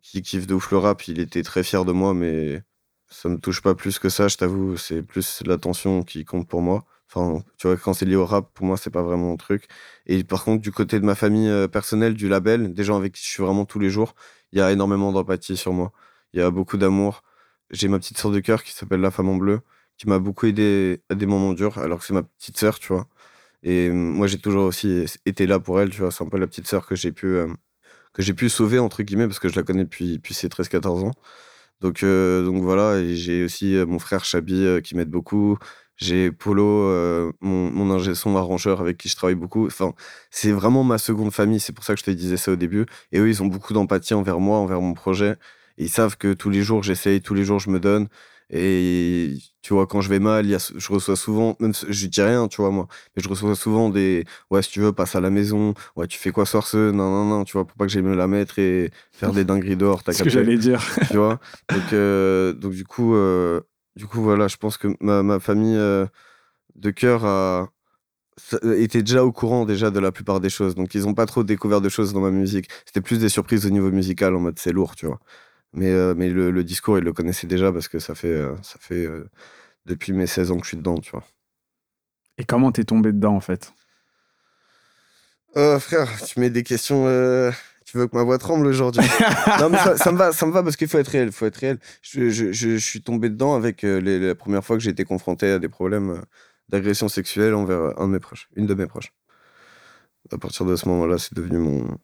qui kiffe de ouf le rap, il était très fier de moi, mais ça me touche pas plus que ça, je t'avoue. C'est plus l'attention qui compte pour moi. Enfin, tu vois, quand c'est lié au rap, pour moi, c'est pas vraiment un truc. Et par contre, du côté de ma famille personnelle, du label, des gens avec qui je suis vraiment tous les jours, il y a énormément d'empathie sur moi. Il y a beaucoup d'amour. J'ai ma petite sœur de cœur qui s'appelle La Femme en Bleu, qui m'a beaucoup aidé à des moments durs, alors que c'est ma petite sœur, tu vois. Et moi, j'ai toujours aussi été là pour elle, tu vois. C'est un peu la petite sœur que j'ai pu, euh, pu sauver, entre guillemets, parce que je la connais depuis, depuis ses 13-14 ans. Donc, euh, donc voilà, et j'ai aussi euh, mon frère Chabi qui m'aide beaucoup. J'ai Polo, mon, mon ingé son arrangeur avec qui je travaille beaucoup. Enfin, c'est vraiment ma seconde famille. C'est pour ça que je te disais ça au début. Et eux, ils ont beaucoup d'empathie envers moi, envers mon projet. Et ils savent que tous les jours, j'essaye, tous les jours, je me donne. Et tu vois, quand je vais mal, y a, je reçois souvent, même je dis rien, tu vois, moi, mais je reçois souvent des ouais, si tu veux, passe à la maison. Ouais, tu fais quoi soir, ce Non, non, non, tu vois, pour pas que j'aille me la mettre et faire des dingueries dehors. T'as C'est ce que j'allais dire. tu vois? Donc, euh, donc du coup euh, du coup voilà je pense que ma, ma famille euh, de cœur a était déjà au courant déjà de la plupart des choses donc ils ont pas trop découvert de choses dans ma musique c'était plus des surprises au niveau musical en mode c'est lourd tu vois mais euh, mais le, le discours ils le connaissaient déjà parce que ça fait euh, ça fait euh, depuis mes 16 ans que je suis dedans tu vois Et comment t'es tombé dedans, en fait? Frère, tu mets des questions. Tu veux que ma voix tremble aujourd'hui? Non, mais ça, ça me va, ça me va parce qu'il faut être réel. faut être réel. Je, je- je- je suis tombé dedans avec les, la première fois que j'ai été confronté à des problèmes d'agression sexuelle envers un de mes proches, une de mes proches. À partir de ce moment-là, c'est devenu mon.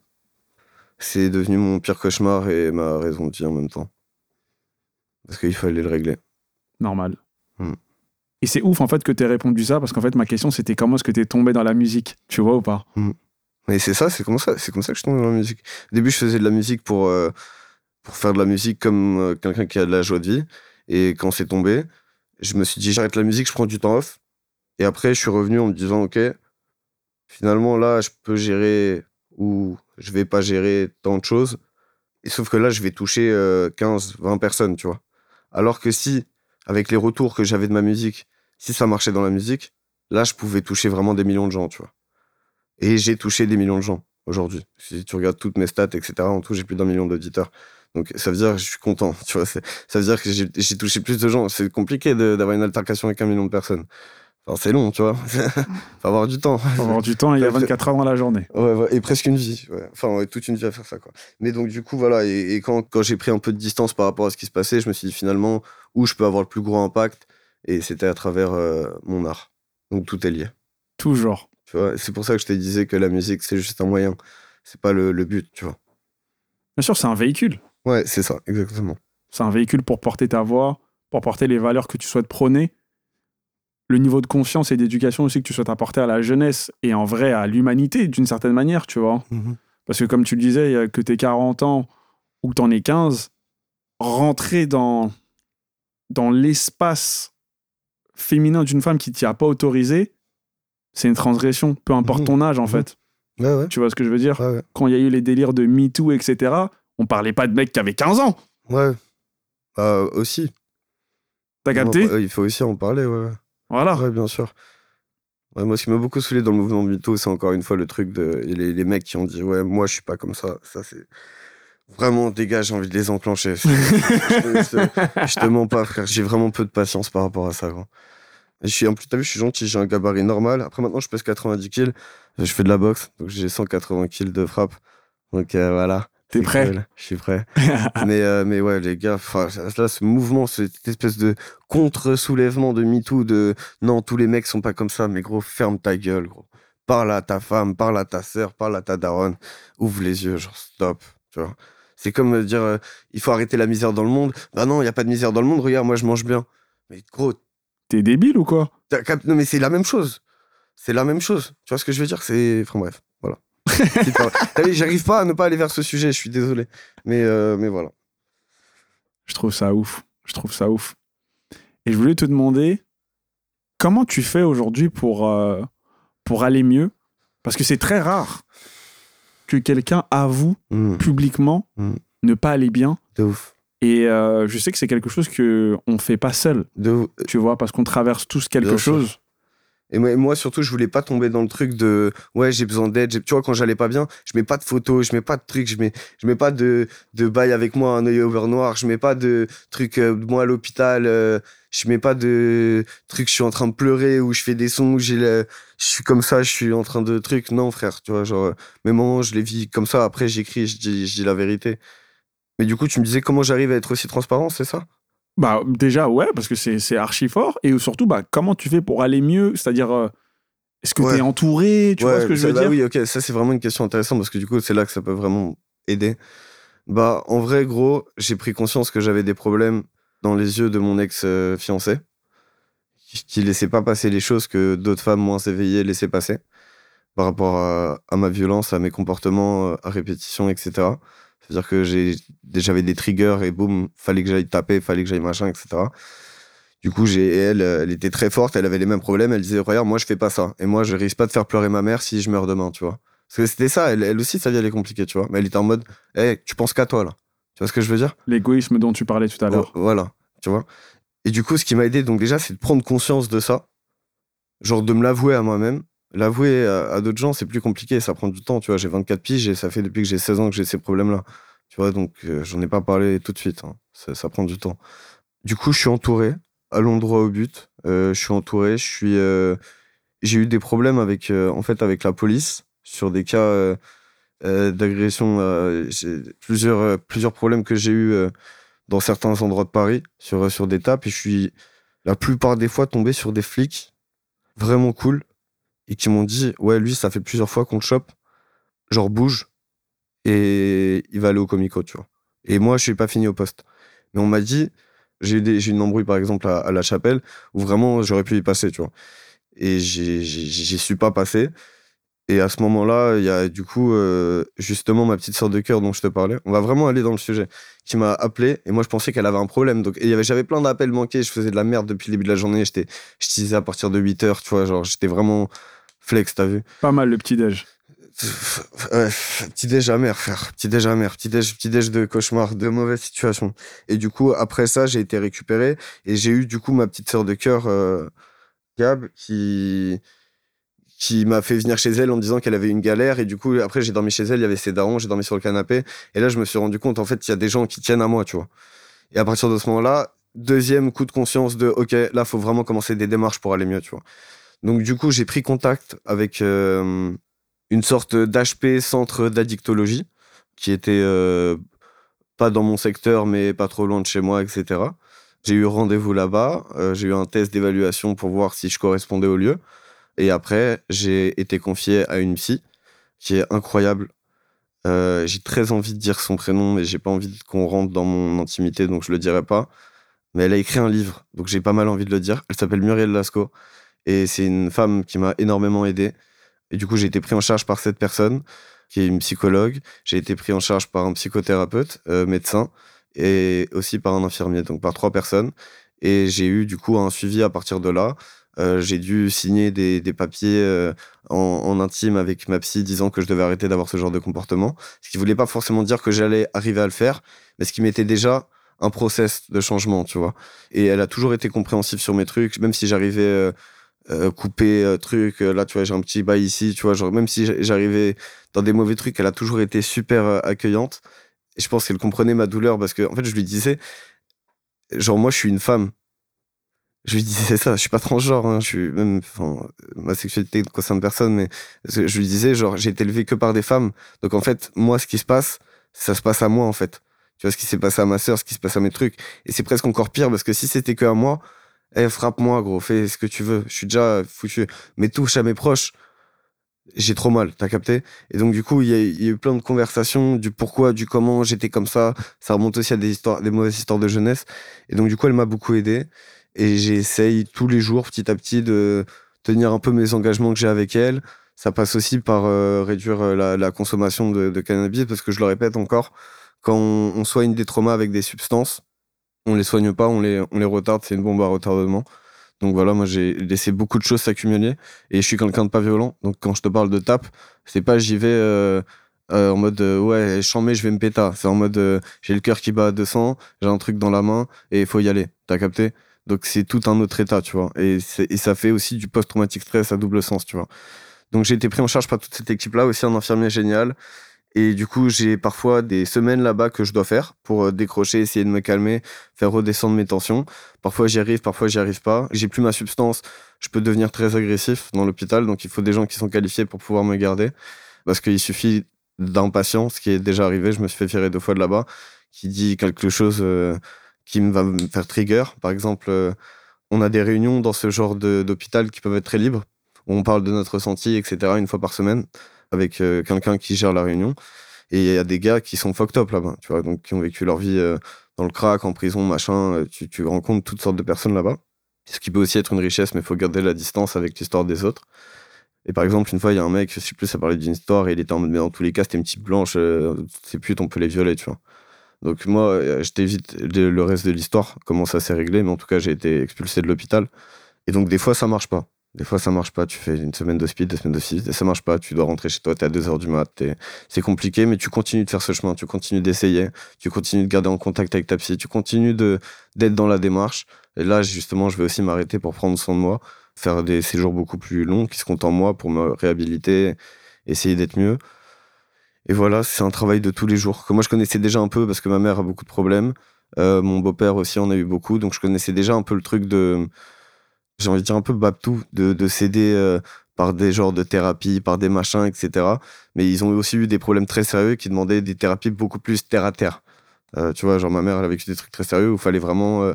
C'est devenu mon pire cauchemar et ma raison de vie en même temps. Parce qu'il fallait le régler. Normal. Hmm. Et c'est ouf, en fait, que t'aies répondu ça parce qu'en fait, ma question, c'était comment est-ce que t'es tombé dans la musique Tu vois ou pas? Mais c'est ça, c'est comme ça, c'est comme ça que je suis tombé dans la musique. Au début, je faisais de la musique pour, euh, pour faire de la musique comme euh, quelqu'un qui a de la joie de vie. Et quand c'est tombé, je me suis dit, j'arrête la musique, je prends du temps off. Et après, je suis revenu en me disant, OK, finalement, là, je peux gérer ou je vais pas gérer tant de choses. Sauf que là, je vais toucher euh, 15, 20 personnes, tu vois. Alors que si, avec les retours que j'avais de ma musique, si ça marchait dans la musique, là, je pouvais toucher vraiment des millions de gens, tu vois. Et j'ai touché des millions de gens aujourd'hui. Si tu regardes toutes mes stats, etc., en tout, j'ai plus d'un million d'auditeurs. Donc ça veut dire que je suis content, tu vois. Ça veut dire que j'ai touché plus de gens. C'est compliqué d'avoir une altercation avec un million de personnes. Enfin, c'est long, tu vois. Faut avoir du temps. Faut avoir du temps, il y a 24 heures dans la journée. Ouais, ouais, et presque une vie. ouais. Enfin, ouais, toute une vie à faire ça, quoi. Mais donc, du coup, voilà. Et, et quand, quand j'ai pris un peu de distance par rapport à ce qui se passait, je me suis dit finalement où je peux avoir le plus gros impact? Et c'était à travers euh, mon art. Donc, tout est lié. Toujours. Tu vois, c'est pour ça que je te disais que la musique, c'est juste un moyen. C'est pas le, le but, tu vois. Bien sûr, c'est un véhicule. Ouais, c'est ça, exactement. C'est un véhicule pour porter ta voix, pour porter les valeurs que tu souhaites prôner, le niveau de conscience et d'éducation aussi que tu souhaites apporter à la jeunesse et en vrai à l'humanité d'une certaine manière, tu vois. Parce que comme tu le disais, que t'es 40 ans ou que t'en es 15, rentrer dans, dans l'espace féminin d'une femme qui t'y a pas autorisé, c'est une transgression, peu importe Mhm. ton âge en Mhm. fait. Ouais, ouais. Tu vois ce que je veux dire? Ouais. Quand il y a eu les délires de MeToo, etc., on parlait pas de mecs qui avaient 15 ans. Ouais. Bah, aussi. T'as capté? bah, Il faut aussi en parler, ouais. Voilà. Ouais, bien sûr. Ouais, moi, ce qui m'a beaucoup saoulé dans le mouvement MeToo, c'est encore une fois le truc de. Les, les mecs qui ont dit, ouais, moi, je suis pas comme ça. Ça, c'est. Vraiment, dégage, j'ai envie de les enclencher. je, te, mens pas, frère. J'ai vraiment peu de patience par rapport à ça, gros. Et je suis, en plus, t'as vu, je suis gentil, j'ai un gabarit normal. Après, maintenant, je pèse 90 kills. Je fais de la boxe, donc j'ai 180 kills de frappe. Donc euh, voilà. T'es prêt cool, Je suis prêt. mais, euh, mais ouais, les gars, là, ce mouvement, cette espèce de contre-soulèvement de MeToo, de non, tous les mecs sont pas comme ça, mais gros, ferme ta gueule, gros. Parle à ta femme, parle à ta sœur, parle à ta daronne, ouvre les yeux, genre stop, tu vois. C'est comme euh, dire, euh, il faut arrêter la misère dans le monde. Bah non, il y a pas de misère dans le monde, regarde, moi je mange bien. Mais gros, T'es débile ou quoi? non mais c'est la même chose. C'est la même chose. Tu vois ce que je veux dire? C'est, enfin bref, J'arrive pas à ne pas aller vers ce sujet, je suis désolé. Mais, euh, mais voilà. Je trouve ça ouf. Je trouve ça ouf. Et je voulais te demander comment tu fais aujourd'hui pour, euh, pour aller mieux? Parce que c'est très rare que quelqu'un avoue Mm, publiquement Mm. ne pas aller bien. de ouf. Et euh, je sais que c'est quelque chose que on fait pas seul, De ouf. tu vois, parce qu'on traverse tous quelque chose. Et moi, surtout, je voulais pas tomber dans le truc de ouais, j'ai besoin d'aide. Tu vois, quand j'allais pas bien, je mets pas de photos, je mets pas de trucs, je mets, je mets pas de, de bail avec moi, un œil beurre noir, je mets pas de trucs, euh, moi à l'hôpital, euh, je mets pas de trucs, je suis en train de pleurer ou je fais des sons j'ai le- je suis comme ça, je suis en train de trucs. Non, frère, tu vois, genre, mes moments, je les vis comme ça. Après, j'écris, je dis, je dis la vérité. Mais du coup, tu me disais comment j'arrive à être aussi transparent, c'est ça? Bah déjà ouais, parce que c'est c'est archi fort. Et surtout, bah comment tu fais pour aller mieux? C'est-à-dire, euh, est-ce que Ouais. t'es entouré? Tu vois ce que je veux bah dire? Oui, ok, ça c'est vraiment une question intéressante parce que du coup, c'est là que ça peut vraiment aider. Bah, en vrai, gros, j'ai pris conscience que j'avais des problèmes dans les yeux de mon ex-fiancé, qui- qui laissait pas passer les choses que d'autres femmes moins éveillées laissaient passer par rapport à, à ma violence, à mes comportements euh, à répétition, etc. C'est-à-dire que j'avais des triggers et boum, fallait que j'aille taper, fallait que j'aille machin, etc. Du coup, j'ai, elle, elle était très forte, elle avait les mêmes problèmes, elle disait, regarde, moi je fais pas ça. Et moi, je risque pas de faire pleurer ma mère si je meurs demain, tu vois. Parce que c'était ça, elle, elle aussi, sa vie, elle est compliquée, tu vois. Mais elle était en mode, hé, tu penses qu'à toi, là. Tu vois ce que je veux dire? L'égoïsme dont tu parlais tout à l'heure. Oh, Voilà, tu vois. Et du coup, ce qui m'a aidé, donc déjà, c'est de prendre conscience de ça. Genre de me l'avouer à moi-même. L'avouer à, d'autres gens, c'est plus compliqué, ça prend du temps, tu vois. J'ai 24 piges et ça fait depuis que j'ai 16 ans que j'ai ces problèmes-là. Tu vois, donc euh, j'en ai pas parlé tout de suite. hein. Ça, prend du temps. Du coup, je suis entouré, allons droit au but. Euh, je suis entouré, je suis. euh, j'ai eu des problèmes avec, euh, en fait, avec la police sur des cas d'agression. plusieurs, plusieurs problèmes que j'ai eu dans certains endroits de Paris sur, sur des tapes et je suis la plupart des fois tombé sur des flics vraiment cool et qui m'ont dit ouais lui ça fait plusieurs fois qu'on le chope genre bouge et il va aller au comico tu vois et moi je suis pas fini au poste mais on m'a dit j'ai eu, une embrouille par exemple à, la chapelle où vraiment j'aurais pu y passer tu vois et j'y suis pas passé et à ce moment-là, il y a du coup euh, justement ma petite sœur de cœur dont je te parlais. On va vraiment aller dans le sujet. Qui m'a appelé et moi je pensais qu'elle avait un problème. Donc j'avais plein d'appels manqués. Je faisais de la merde depuis le début de la journée. Je disais à partir de 8 heures, tu vois, genre j'étais vraiment flex, t'as vu. Pas mal le petit-déj. Ouais, petit déj amer, frère. Petit déj amer. Petit déj, petit déj de cauchemar, de mauvaise situation. Et du coup, après ça, j'ai été récupéré et j'ai eu du coup ma petite sœur de cœur, euh, Gab, qui qui m'a fait venir chez elle en me disant qu'elle avait une galère et du coup après j'ai dormi chez elle il y avait ses darons j'ai dormi sur le canapé et là je me suis rendu compte en fait il y a des gens qui tiennent à moi tu vois et à partir de ce moment-là deuxième coup de conscience de ok là faut vraiment commencer des démarches pour aller mieux tu vois donc du coup j'ai pris contact avec euh, une sorte d'HP centre d'addictologie qui était euh, pas dans mon secteur mais pas trop loin de chez moi etc j'ai eu rendez-vous là-bas euh, j'ai eu un test d'évaluation pour voir si je correspondais au lieu et après, j'ai été confié à une psy qui est incroyable. J'ai très envie de dire son prénom, mais j'ai pas envie qu'on rentre dans mon intimité, donc je le dirai pas. Mais elle a écrit un livre, donc j'ai pas mal envie de le dire. Elle s'appelle Muriel Lasco. Et c'est une femme qui m'a énormément aidé. Et du coup, j'ai été pris en charge par cette personne, qui est une psychologue. J'ai été pris en charge par un psychothérapeute, euh, médecin, et aussi par un infirmier, donc par trois personnes. Et j'ai eu du coup un suivi à partir de là. Euh, j'ai dû signer des, des papiers euh, en, en intime avec ma psy disant que je devais arrêter d'avoir ce genre de comportement. Ce qui voulait pas forcément dire que j'allais arriver à le faire, mais ce qui m'était déjà un process de changement, tu vois. Et elle a toujours été compréhensive sur mes trucs, même si j'arrivais euh, couper euh, truc, euh, là tu vois, j'ai un petit bail ici, tu vois, genre même si j'a- j'arrivais dans des mauvais trucs, elle a toujours été super accueillante. Et je pense qu'elle comprenait ma douleur parce que en fait, je lui disais genre moi je suis une femme je lui disais ça, je suis pas transgenre, hein, je suis même, enfin, ma sexualité ne concerne personne, mais je lui disais, genre, j'ai été élevé que par des femmes. Donc, en fait, moi, ce qui se passe, ça se passe à moi, en fait. Tu vois, ce qui s'est passé à ma sœur, ce qui se passe à mes trucs. Et c'est presque encore pire parce que si c'était que à moi, eh, frappe-moi, gros, fais ce que tu veux. Je suis déjà foutu. Mais touche à mes proches, j'ai trop mal, t'as capté? Et donc, du coup, il y, a eu plein de conversations du pourquoi, du comment j'étais comme ça. Ça remonte aussi à des histoires, des mauvaises histoires de jeunesse. Et donc, du coup, elle m'a beaucoup aidé. Et j'essaye tous les jours, petit à petit, de tenir un peu mes engagements que j'ai avec elle. Ça passe aussi par euh, réduire euh, la, consommation de, cannabis, parce que je le répète encore, quand on, soigne des traumas avec des substances, on les soigne pas, on les, on les retarde, c'est une bombe à retardement. Donc voilà, moi j'ai laissé beaucoup de choses s'accumuler et je suis quelqu'un de pas violent. Donc quand je te parle de tape, c'est pas j'y vais euh, en mode ouais, chambé, je vais me péter. C'est en mode j'ai le cœur qui bat à 200, j'ai un truc dans la main et il faut y aller. T'as capté? Donc c'est tout un autre état, tu vois. Et, ça fait aussi du post-traumatique stress à double sens, tu vois. Donc j'ai été pris en charge par toute cette équipe-là, aussi un infirmier génial. Et du coup, j'ai parfois des semaines là-bas que je dois faire pour euh, décrocher, essayer de me calmer, faire redescendre mes tensions. Parfois j'y arrive, parfois j'y arrive pas. J'ai plus ma substance, je peux devenir très agressif dans l'hôpital, donc il faut des gens qui sont qualifiés pour pouvoir me garder. Parce qu'il suffit d'un patient, ce qui est déjà arrivé, je me suis fait virer deux fois de là-bas, qui dit quelque chose euh, qui va me faire trigger. Par exemple, euh, on a des réunions dans ce genre d'hôpital qui peuvent être très libres, où on parle de notre ressenti, etc., une fois par semaine, avec euh, quelqu'un qui gère la réunion. Et il y a des gars qui sont fucked up là-bas, tu vois, donc qui ont vécu leur vie euh, dans le crack, en prison, machin. Tu, tu rencontres toutes sortes de personnes là-bas. Ce qui peut aussi être une richesse, mais il faut garder la distance avec l'histoire des autres. Et par exemple, une fois, il y a un mec, je sais plus, ça parlait d'une histoire, et il était en mode, mais dans tous les cas, c'était une petite blanche, c'est putes, on peut les violer, tu vois. Donc moi, euh, je t'évite le reste de l'histoire, comment ça s'est réglé, mais en tout cas, j'ai été expulsé de l'hôpital. Et donc des fois, ça marche pas. Des fois, ça marche pas. Tu fais une semaine de deux semaines de speed, et ça marche pas. Tu dois rentrer chez toi, tu es à 2 heures du mat. C'est compliqué, mais tu continues de faire ce chemin. Tu continues d'essayer. Tu continues de garder en contact avec ta psy. Tu continues d'être dans la démarche. Et là, justement, je vais aussi m'arrêter pour prendre soin de moi, faire des séjours beaucoup plus longs qui se comptent en moi pour me réhabiliter, essayer d'être mieux. Et voilà, c'est un travail de tous les jours que moi je connaissais déjà un peu parce que ma mère a beaucoup de problèmes. Euh, mon beau-père aussi en a eu beaucoup, donc je connaissais déjà un peu le truc de, j'ai envie de dire un peu babtou, de, de céder euh, par des genres de thérapies, par des machins, etc. Mais ils ont aussi eu des problèmes très sérieux qui demandaient des thérapies beaucoup plus terre à terre. Euh, tu vois, genre ma mère, elle a vécu des trucs très sérieux où il fallait vraiment,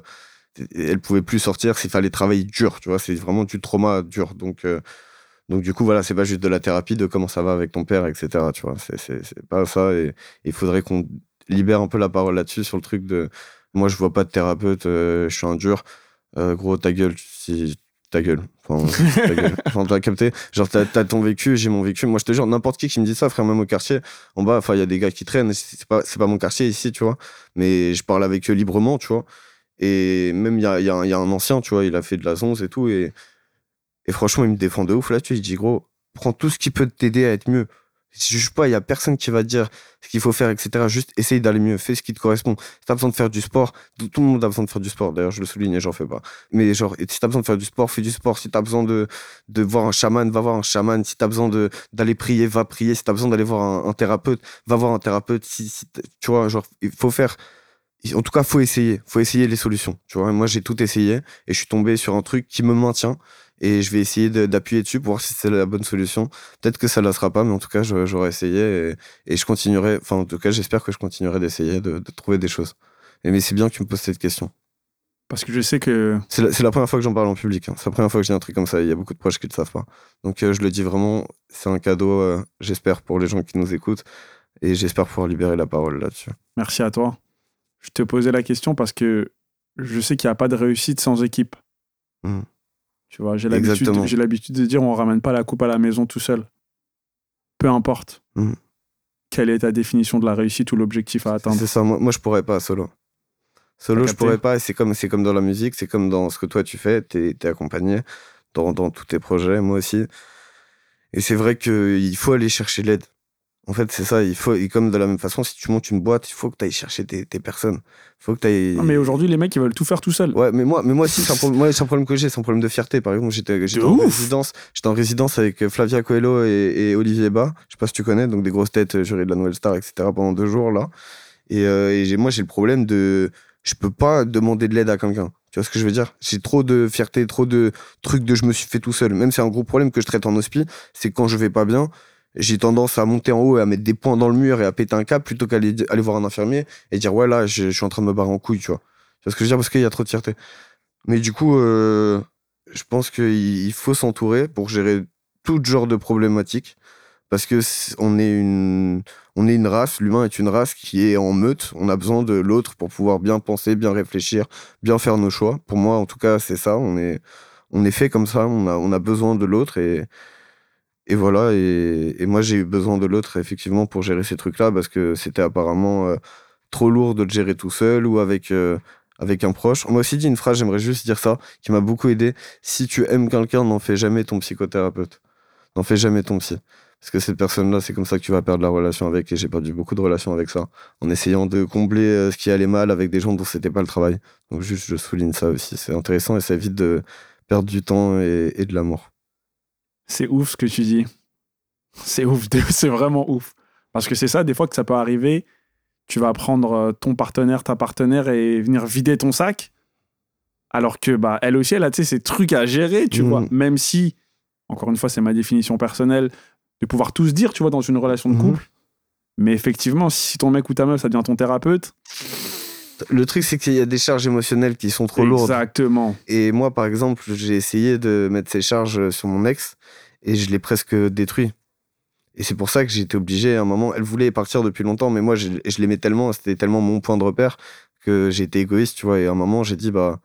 elle pouvait plus sortir s'il fallait travailler dur. Tu vois, c'est vraiment du trauma dur. Donc donc du coup, voilà, c'est pas juste de la thérapie de comment ça va avec ton père, etc. Tu vois, c'est pas ça. Et il faudrait qu'on libère un peu la parole là-dessus sur le truc de moi, je vois pas de thérapeute, euh, je suis un dur. Euh, gros, ta gueule, si ta gueule. Enfin, ta gueule. Enfin, t'as capté. Genre, t'as as ton vécu, j'ai mon vécu. Moi, je te jure, n'importe qui qui me dit ça, frère, même au quartier, en bas, enfin, il y a des gars qui traînent. C'est pas, pas mon quartier ici, tu vois. Mais je parle avec eux librement, tu vois. Et même, il y a, y, a, y a, un ancien, tu vois, il a fait de la zonze et tout. Et et franchement, il me défend de ouf là, tu sais, il dit gros, prends tout ce qui peut t'aider à être mieux. Je juge pas, il y a personne qui va dire ce qu'il faut faire, etc. Juste essaye d'aller mieux, fais ce qui te correspond. Si t'as besoin de faire du sport, tout, le monde a besoin de faire du sport. D'ailleurs, je le souligne et j'en fais pas. Mais genre, si t'as besoin de faire du sport, fais du sport. Si t'as besoin de, de voir un chaman, va voir un chaman. Si t'as besoin d'aller prier, va prier. Si t'as besoin d'aller voir un, thérapeute, va voir un thérapeute. Tu vois, genre, il faut faire, en tout cas, faut essayer. Faut essayer les solutions. Tu vois, moi, j'ai tout essayé et je suis tombé sur un truc qui me maintient et je vais essayer d'appuyer dessus pour voir si c'est la bonne solution. Peut-être que ça ne la sera pas, mais en tout cas, j'aurais essayé et, je continuerai, enfin, en tout cas, j'espère que je continuerai d'essayer de, trouver des choses. Et, mais c'est bien que tu me poses cette question. Parce que je sais que. C'est la, première fois que j'en parle en public. Hein. C'est la première fois que je dis un truc comme ça. Il y a beaucoup de proches qui ne le savent pas. Donc, euh, je le dis vraiment, c'est un cadeau, euh, j'espère, pour les gens qui nous écoutent. Et j'espère pouvoir libérer la parole là-dessus. Merci à toi. Je te posais la question parce que je sais qu'il n'y a pas de réussite sans équipe. Mmh. Tu vois, j'ai l'habitude, j'ai l'habitude de dire on ramène pas la coupe à la maison tout seul. Peu importe. Mm. Quelle est ta définition de la réussite ou l'objectif à atteindre C'est ça, moi, moi je pourrais pas solo. Solo, je pourrais pas, c'est comme, c'est comme dans la musique, c'est comme dans ce que toi tu fais, tu es, accompagné dans, dans tous tes projets, moi aussi. Et c'est vrai qu'il faut aller chercher l'aide. En fait, c'est ça. Il faut, et comme de la même façon, si tu montes une boîte, il faut que tu ailles chercher tes, tes personnes. Faut que tu Non, mais aujourd'hui, les mecs, ils veulent tout faire tout seuls. Ouais, mais moi, mais moi aussi, c'est un, problème, un problème que j'ai. C'est un problème de fierté. Par exemple, j'étais, j'étais en résidence, j'étais en résidence avec Flavia Coelho et, Olivier Bas. Je sais pas si tu connais, donc des grosses têtes, jurés de la Nouvelle Star, etc. pendant deux jours, là. Et, euh, et moi, j'ai le problème de, je peux pas demander de l'aide à quelqu'un. Tu vois ce que je veux dire? J'ai trop de fierté, trop de trucs de je me suis fait tout seul. Même c'est un gros problème que je traite en hospi, c'est quand je vais pas bien, j'ai tendance à monter en haut et à mettre des points dans le mur et à péter un câble plutôt qu'aller aller voir un infirmier et dire ouais là je, suis en train de me barrer en couille, tu vois. Vois ce que je veux dire? Parce qu'il y a trop de fierté. Mais du coup, euh, je pense qu'il faut s'entourer pour gérer tout genre de problématiques parce que on est une on est une race, l'humain est une race qui est en meute. On a besoin de l'autre pour pouvoir bien penser, bien réfléchir, bien faire nos choix. Pour moi, en tout cas, c'est ça. On est on est fait comme ça. On a on a besoin de l'autre et et voilà. Et, moi, j'ai eu besoin de l'autre effectivement pour gérer ces trucs-là parce que c'était apparemment euh, trop lourd de le gérer tout seul ou avec euh, avec un proche. On m'a aussi dit une phrase, j'aimerais juste dire ça, qui m'a beaucoup aidé. Si tu aimes quelqu'un, n'en fais jamais ton psychothérapeute. N'en fais jamais ton psy. Parce que cette personne-là, c'est comme ça que tu vas perdre la relation avec. Et j'ai perdu beaucoup de relations avec ça. En essayant de combler euh, ce qui allait mal avec des gens dont c'était pas le travail. Donc juste, je souligne ça aussi. C'est intéressant et ça évite de perdre du temps et, et de l'amour. C'est ouf ce que tu dis. C'est ouf. C'est vraiment ouf. Parce que c'est ça, des fois, que ça peut arriver tu vas prendre euh, ton partenaire, ta partenaire et venir vider ton sac. Alors que, bah, elle aussi, elle a, ces trucs à gérer, tu vois. Mm. Même si, encore une fois, c'est ma définition personnelle, de pouvoir tout se dire, tu vois, dans une relation de mm. couple. Mais effectivement, si ton mec ou ta meuf, ça devient ton thérapeute. Le truc, c'est qu'il y a des charges émotionnelles qui sont trop lourdes. Exactement. Et moi, par exemple, j'ai essayé de mettre ces charges sur mon ex et je l'ai presque détruit. Et c'est pour ça que été obligé à un moment. Elle voulait partir depuis longtemps, mais moi, je, je l'aimais tellement, c'était tellement mon point de repère que été égoïste, tu vois. Et à un moment, j'ai dit, bah,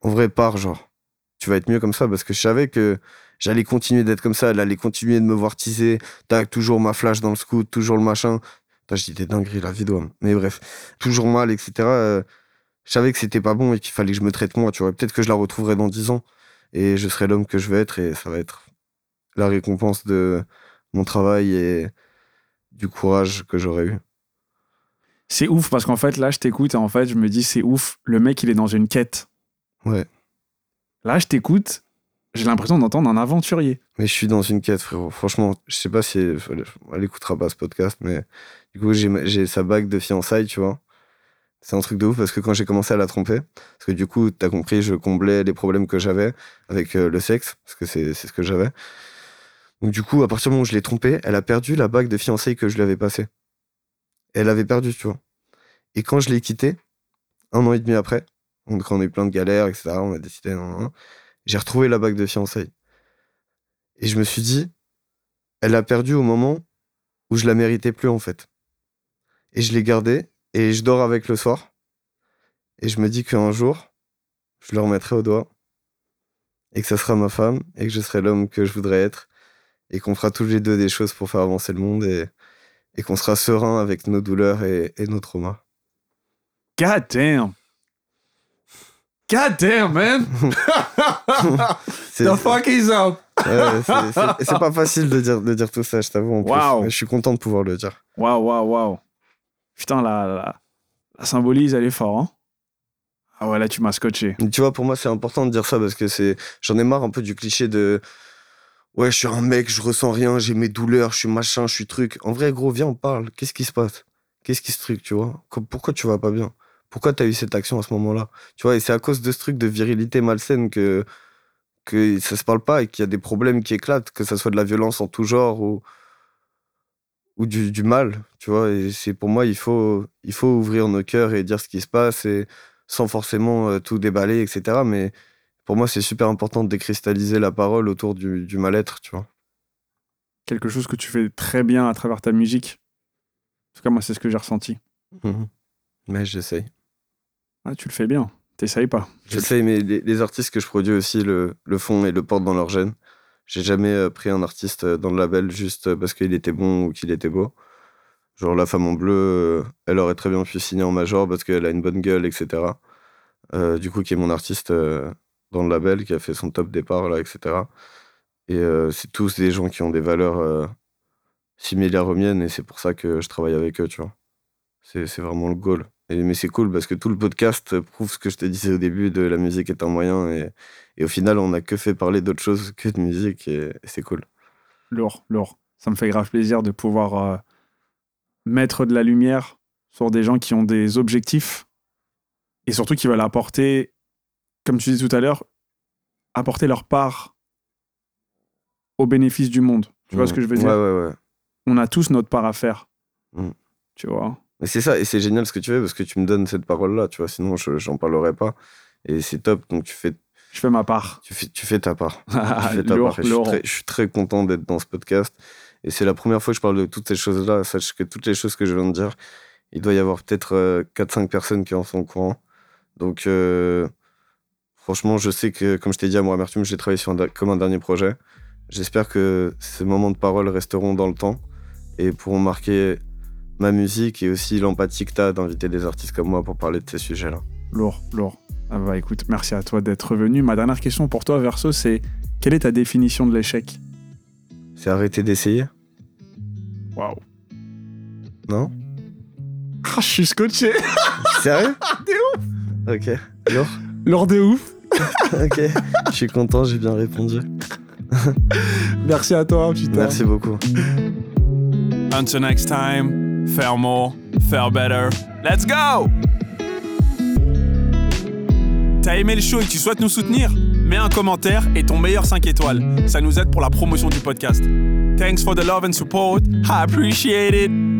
en vrai, pars, genre. Tu vas être mieux comme ça parce que je savais que j'allais continuer d'être comme ça. Elle allait continuer de me voir teaser. Tac, toujours ma flash dans le scout, toujours le machin. Putain, je dis des dingueries, la vie doit. Mais bref, toujours mal, etc. Euh, je savais que c'était pas bon et qu'il fallait que je me traite moi, tu vois. Peut-être que je la retrouverai dans dix ans et je serai l'homme que je veux être et ça va être la récompense de, mon travail et du courage que j'aurais eu. C'est ouf parce qu'en fait, là, je t'écoute et en fait, je me dis, c'est ouf, le mec, il est dans une quête. Ouais. Là, je t'écoute, j'ai l'impression d'entendre un aventurier. Mais je suis dans une quête, frérot. Franchement, je sais pas si elle, écoutera pas ce podcast, mais du coup, j'ai sa bague de fiançailles, tu vois. C'est un truc de ouf parce que quand j'ai commencé à la tromper, parce que du coup, t'as compris, je comblais les problèmes que j'avais avec euh, le sexe, parce que c'est ce que j'avais. Donc du coup, à partir du moment où je l'ai trompée, elle a perdu la bague de fiançailles que je lui avais passée. Elle avait perdu, tu vois. Et quand je l'ai quittée, un an et demi après, donc on a eu plein de galères, etc., on a décidé, non, non, j'ai retrouvé la bague de fiançailles. Et je me suis dit, elle a perdu au moment où je la méritais plus, en fait. Et je l'ai gardée, et je dors avec le soir. Et je me dis qu'un jour, je le remettrai au doigt, et que ça sera ma femme, et que je serai l'homme que je voudrais être, et qu'on fera tous les deux des choses pour faire avancer le monde et, et qu'on sera serein avec nos douleurs et, et nos traumas. God damn! God damn, man! The fuck is up? c'est pas facile de dire, de dire tout ça, je t'avoue. Wow. Je suis content de pouvoir le dire. Waouh, waouh, waouh. Putain, la, la, la, symbolise, elle est forte. Hein? ah ouais, là, tu m'as scotché. Tu vois, pour moi, c'est important de dire ça parce que c'est, j'en ai marre un peu du cliché de ouais, je suis un mec, je ressens rien, j'ai mes douleurs, je suis machin, je suis truc. En vrai, gros, viens, on parle. Qu'est-ce qui se passe? Qu'est-ce qui se truc, tu vois? Pourquoi tu vas pas bien? Pourquoi t'as eu cette action à ce moment-là? Tu vois, et c'est à cause de ce truc de virilité malsaine que, que ça se parle pas et qu'il y a des problèmes qui éclatent, que ça soit de la violence en tout genre ou, ou du, du mal, tu vois. Et c'est pour moi, il faut, il faut ouvrir nos cœurs et dire ce qui se passe et sans forcément euh, tout déballer, etc. Mais pour moi, c'est super important de décristalliser la parole autour du, mal-être, tu vois. Quelque chose que tu fais très bien à travers ta musique. En tout cas, moi, c'est ce que j'ai ressenti. Mhm. Mais j'essaye. Ah, tu le fais bien. T'essayes pas. J'essaye, mais les, artistes que je produis aussi le, font et le portent dans leur gène. J'ai jamais euh, pris un artiste euh, dans le label juste parce qu'il était bon ou qu'il était beau. Genre, La Femme en Bleu, euh, elle aurait très bien pu signer en major parce qu'elle a une bonne gueule, etc. du coup, qui est mon artiste dans le label, qui a fait son top départ, là, etc. Et euh, c'est tous des gens qui ont des valeurs euh, similaires aux miennes, et c'est pour ça que je travaille avec eux, tu vois. C'est vraiment le goal. Et, mais c'est cool parce que tout le podcast prouve ce que je te disais au début de la musique est un moyen, et, et au final, on n'a que fait parler d'autre chose que de musique, et, c'est cool. Lourd, lourd. Ça me fait grave plaisir de pouvoir euh, mettre de la lumière sur des gens qui ont des objectifs et surtout qui veulent apporter comme tu dis tout à l'heure, apporter leur part au bénéfice du monde. Tu vois ce que je veux dire? Ouais, ouais, ouais. On a tous notre part à faire. Mm. Tu vois? Mais c'est ça, et c'est génial ce que tu fais parce que tu me donnes cette parole-là, tu vois, sinon je j'en parlerais pas. Et c'est top, donc tu fais, Je fais ma part. tu fais, tu fais ta part. Tu fais ta part. Et je, suis très, je suis très content d'être dans ce podcast. Et c'est la première fois que je parle de toutes ces choses-là. Sache que toutes les choses que je viens de dire, il doit y avoir peut-être euh, 4-5 personnes qui en sont au courant. Donc, euh, franchement, je sais que, comme je t'ai dit à moi, Amertume, j'ai travaillé sur un, comme un dernier projet. J'espère que ces moments de parole resteront dans le temps et pourront marquer ma musique et aussi l'empathie que tu as d'inviter des artistes comme moi pour parler de ces sujets-là. Lourd, lourd. Ah bah écoute, merci à toi d'être venu. Ma dernière question pour toi, Verso, c'est quelle est ta définition de l'échec? C'est arrêter d'essayer? Waouh. Non? Ah, je suis scotché. Sérieux? Ok. Lourd Lourd de ouf. Ok, je suis content, j'ai bien répondu. Merci à toi, putain. Merci beaucoup. Until next time, faire more, faire better. Let's go! T'as aimé le show et tu souhaites nous soutenir? Mets un commentaire et ton meilleur 5 étoiles. Ça nous aide pour la promotion du podcast. Thanks for the love and support. I appreciate it.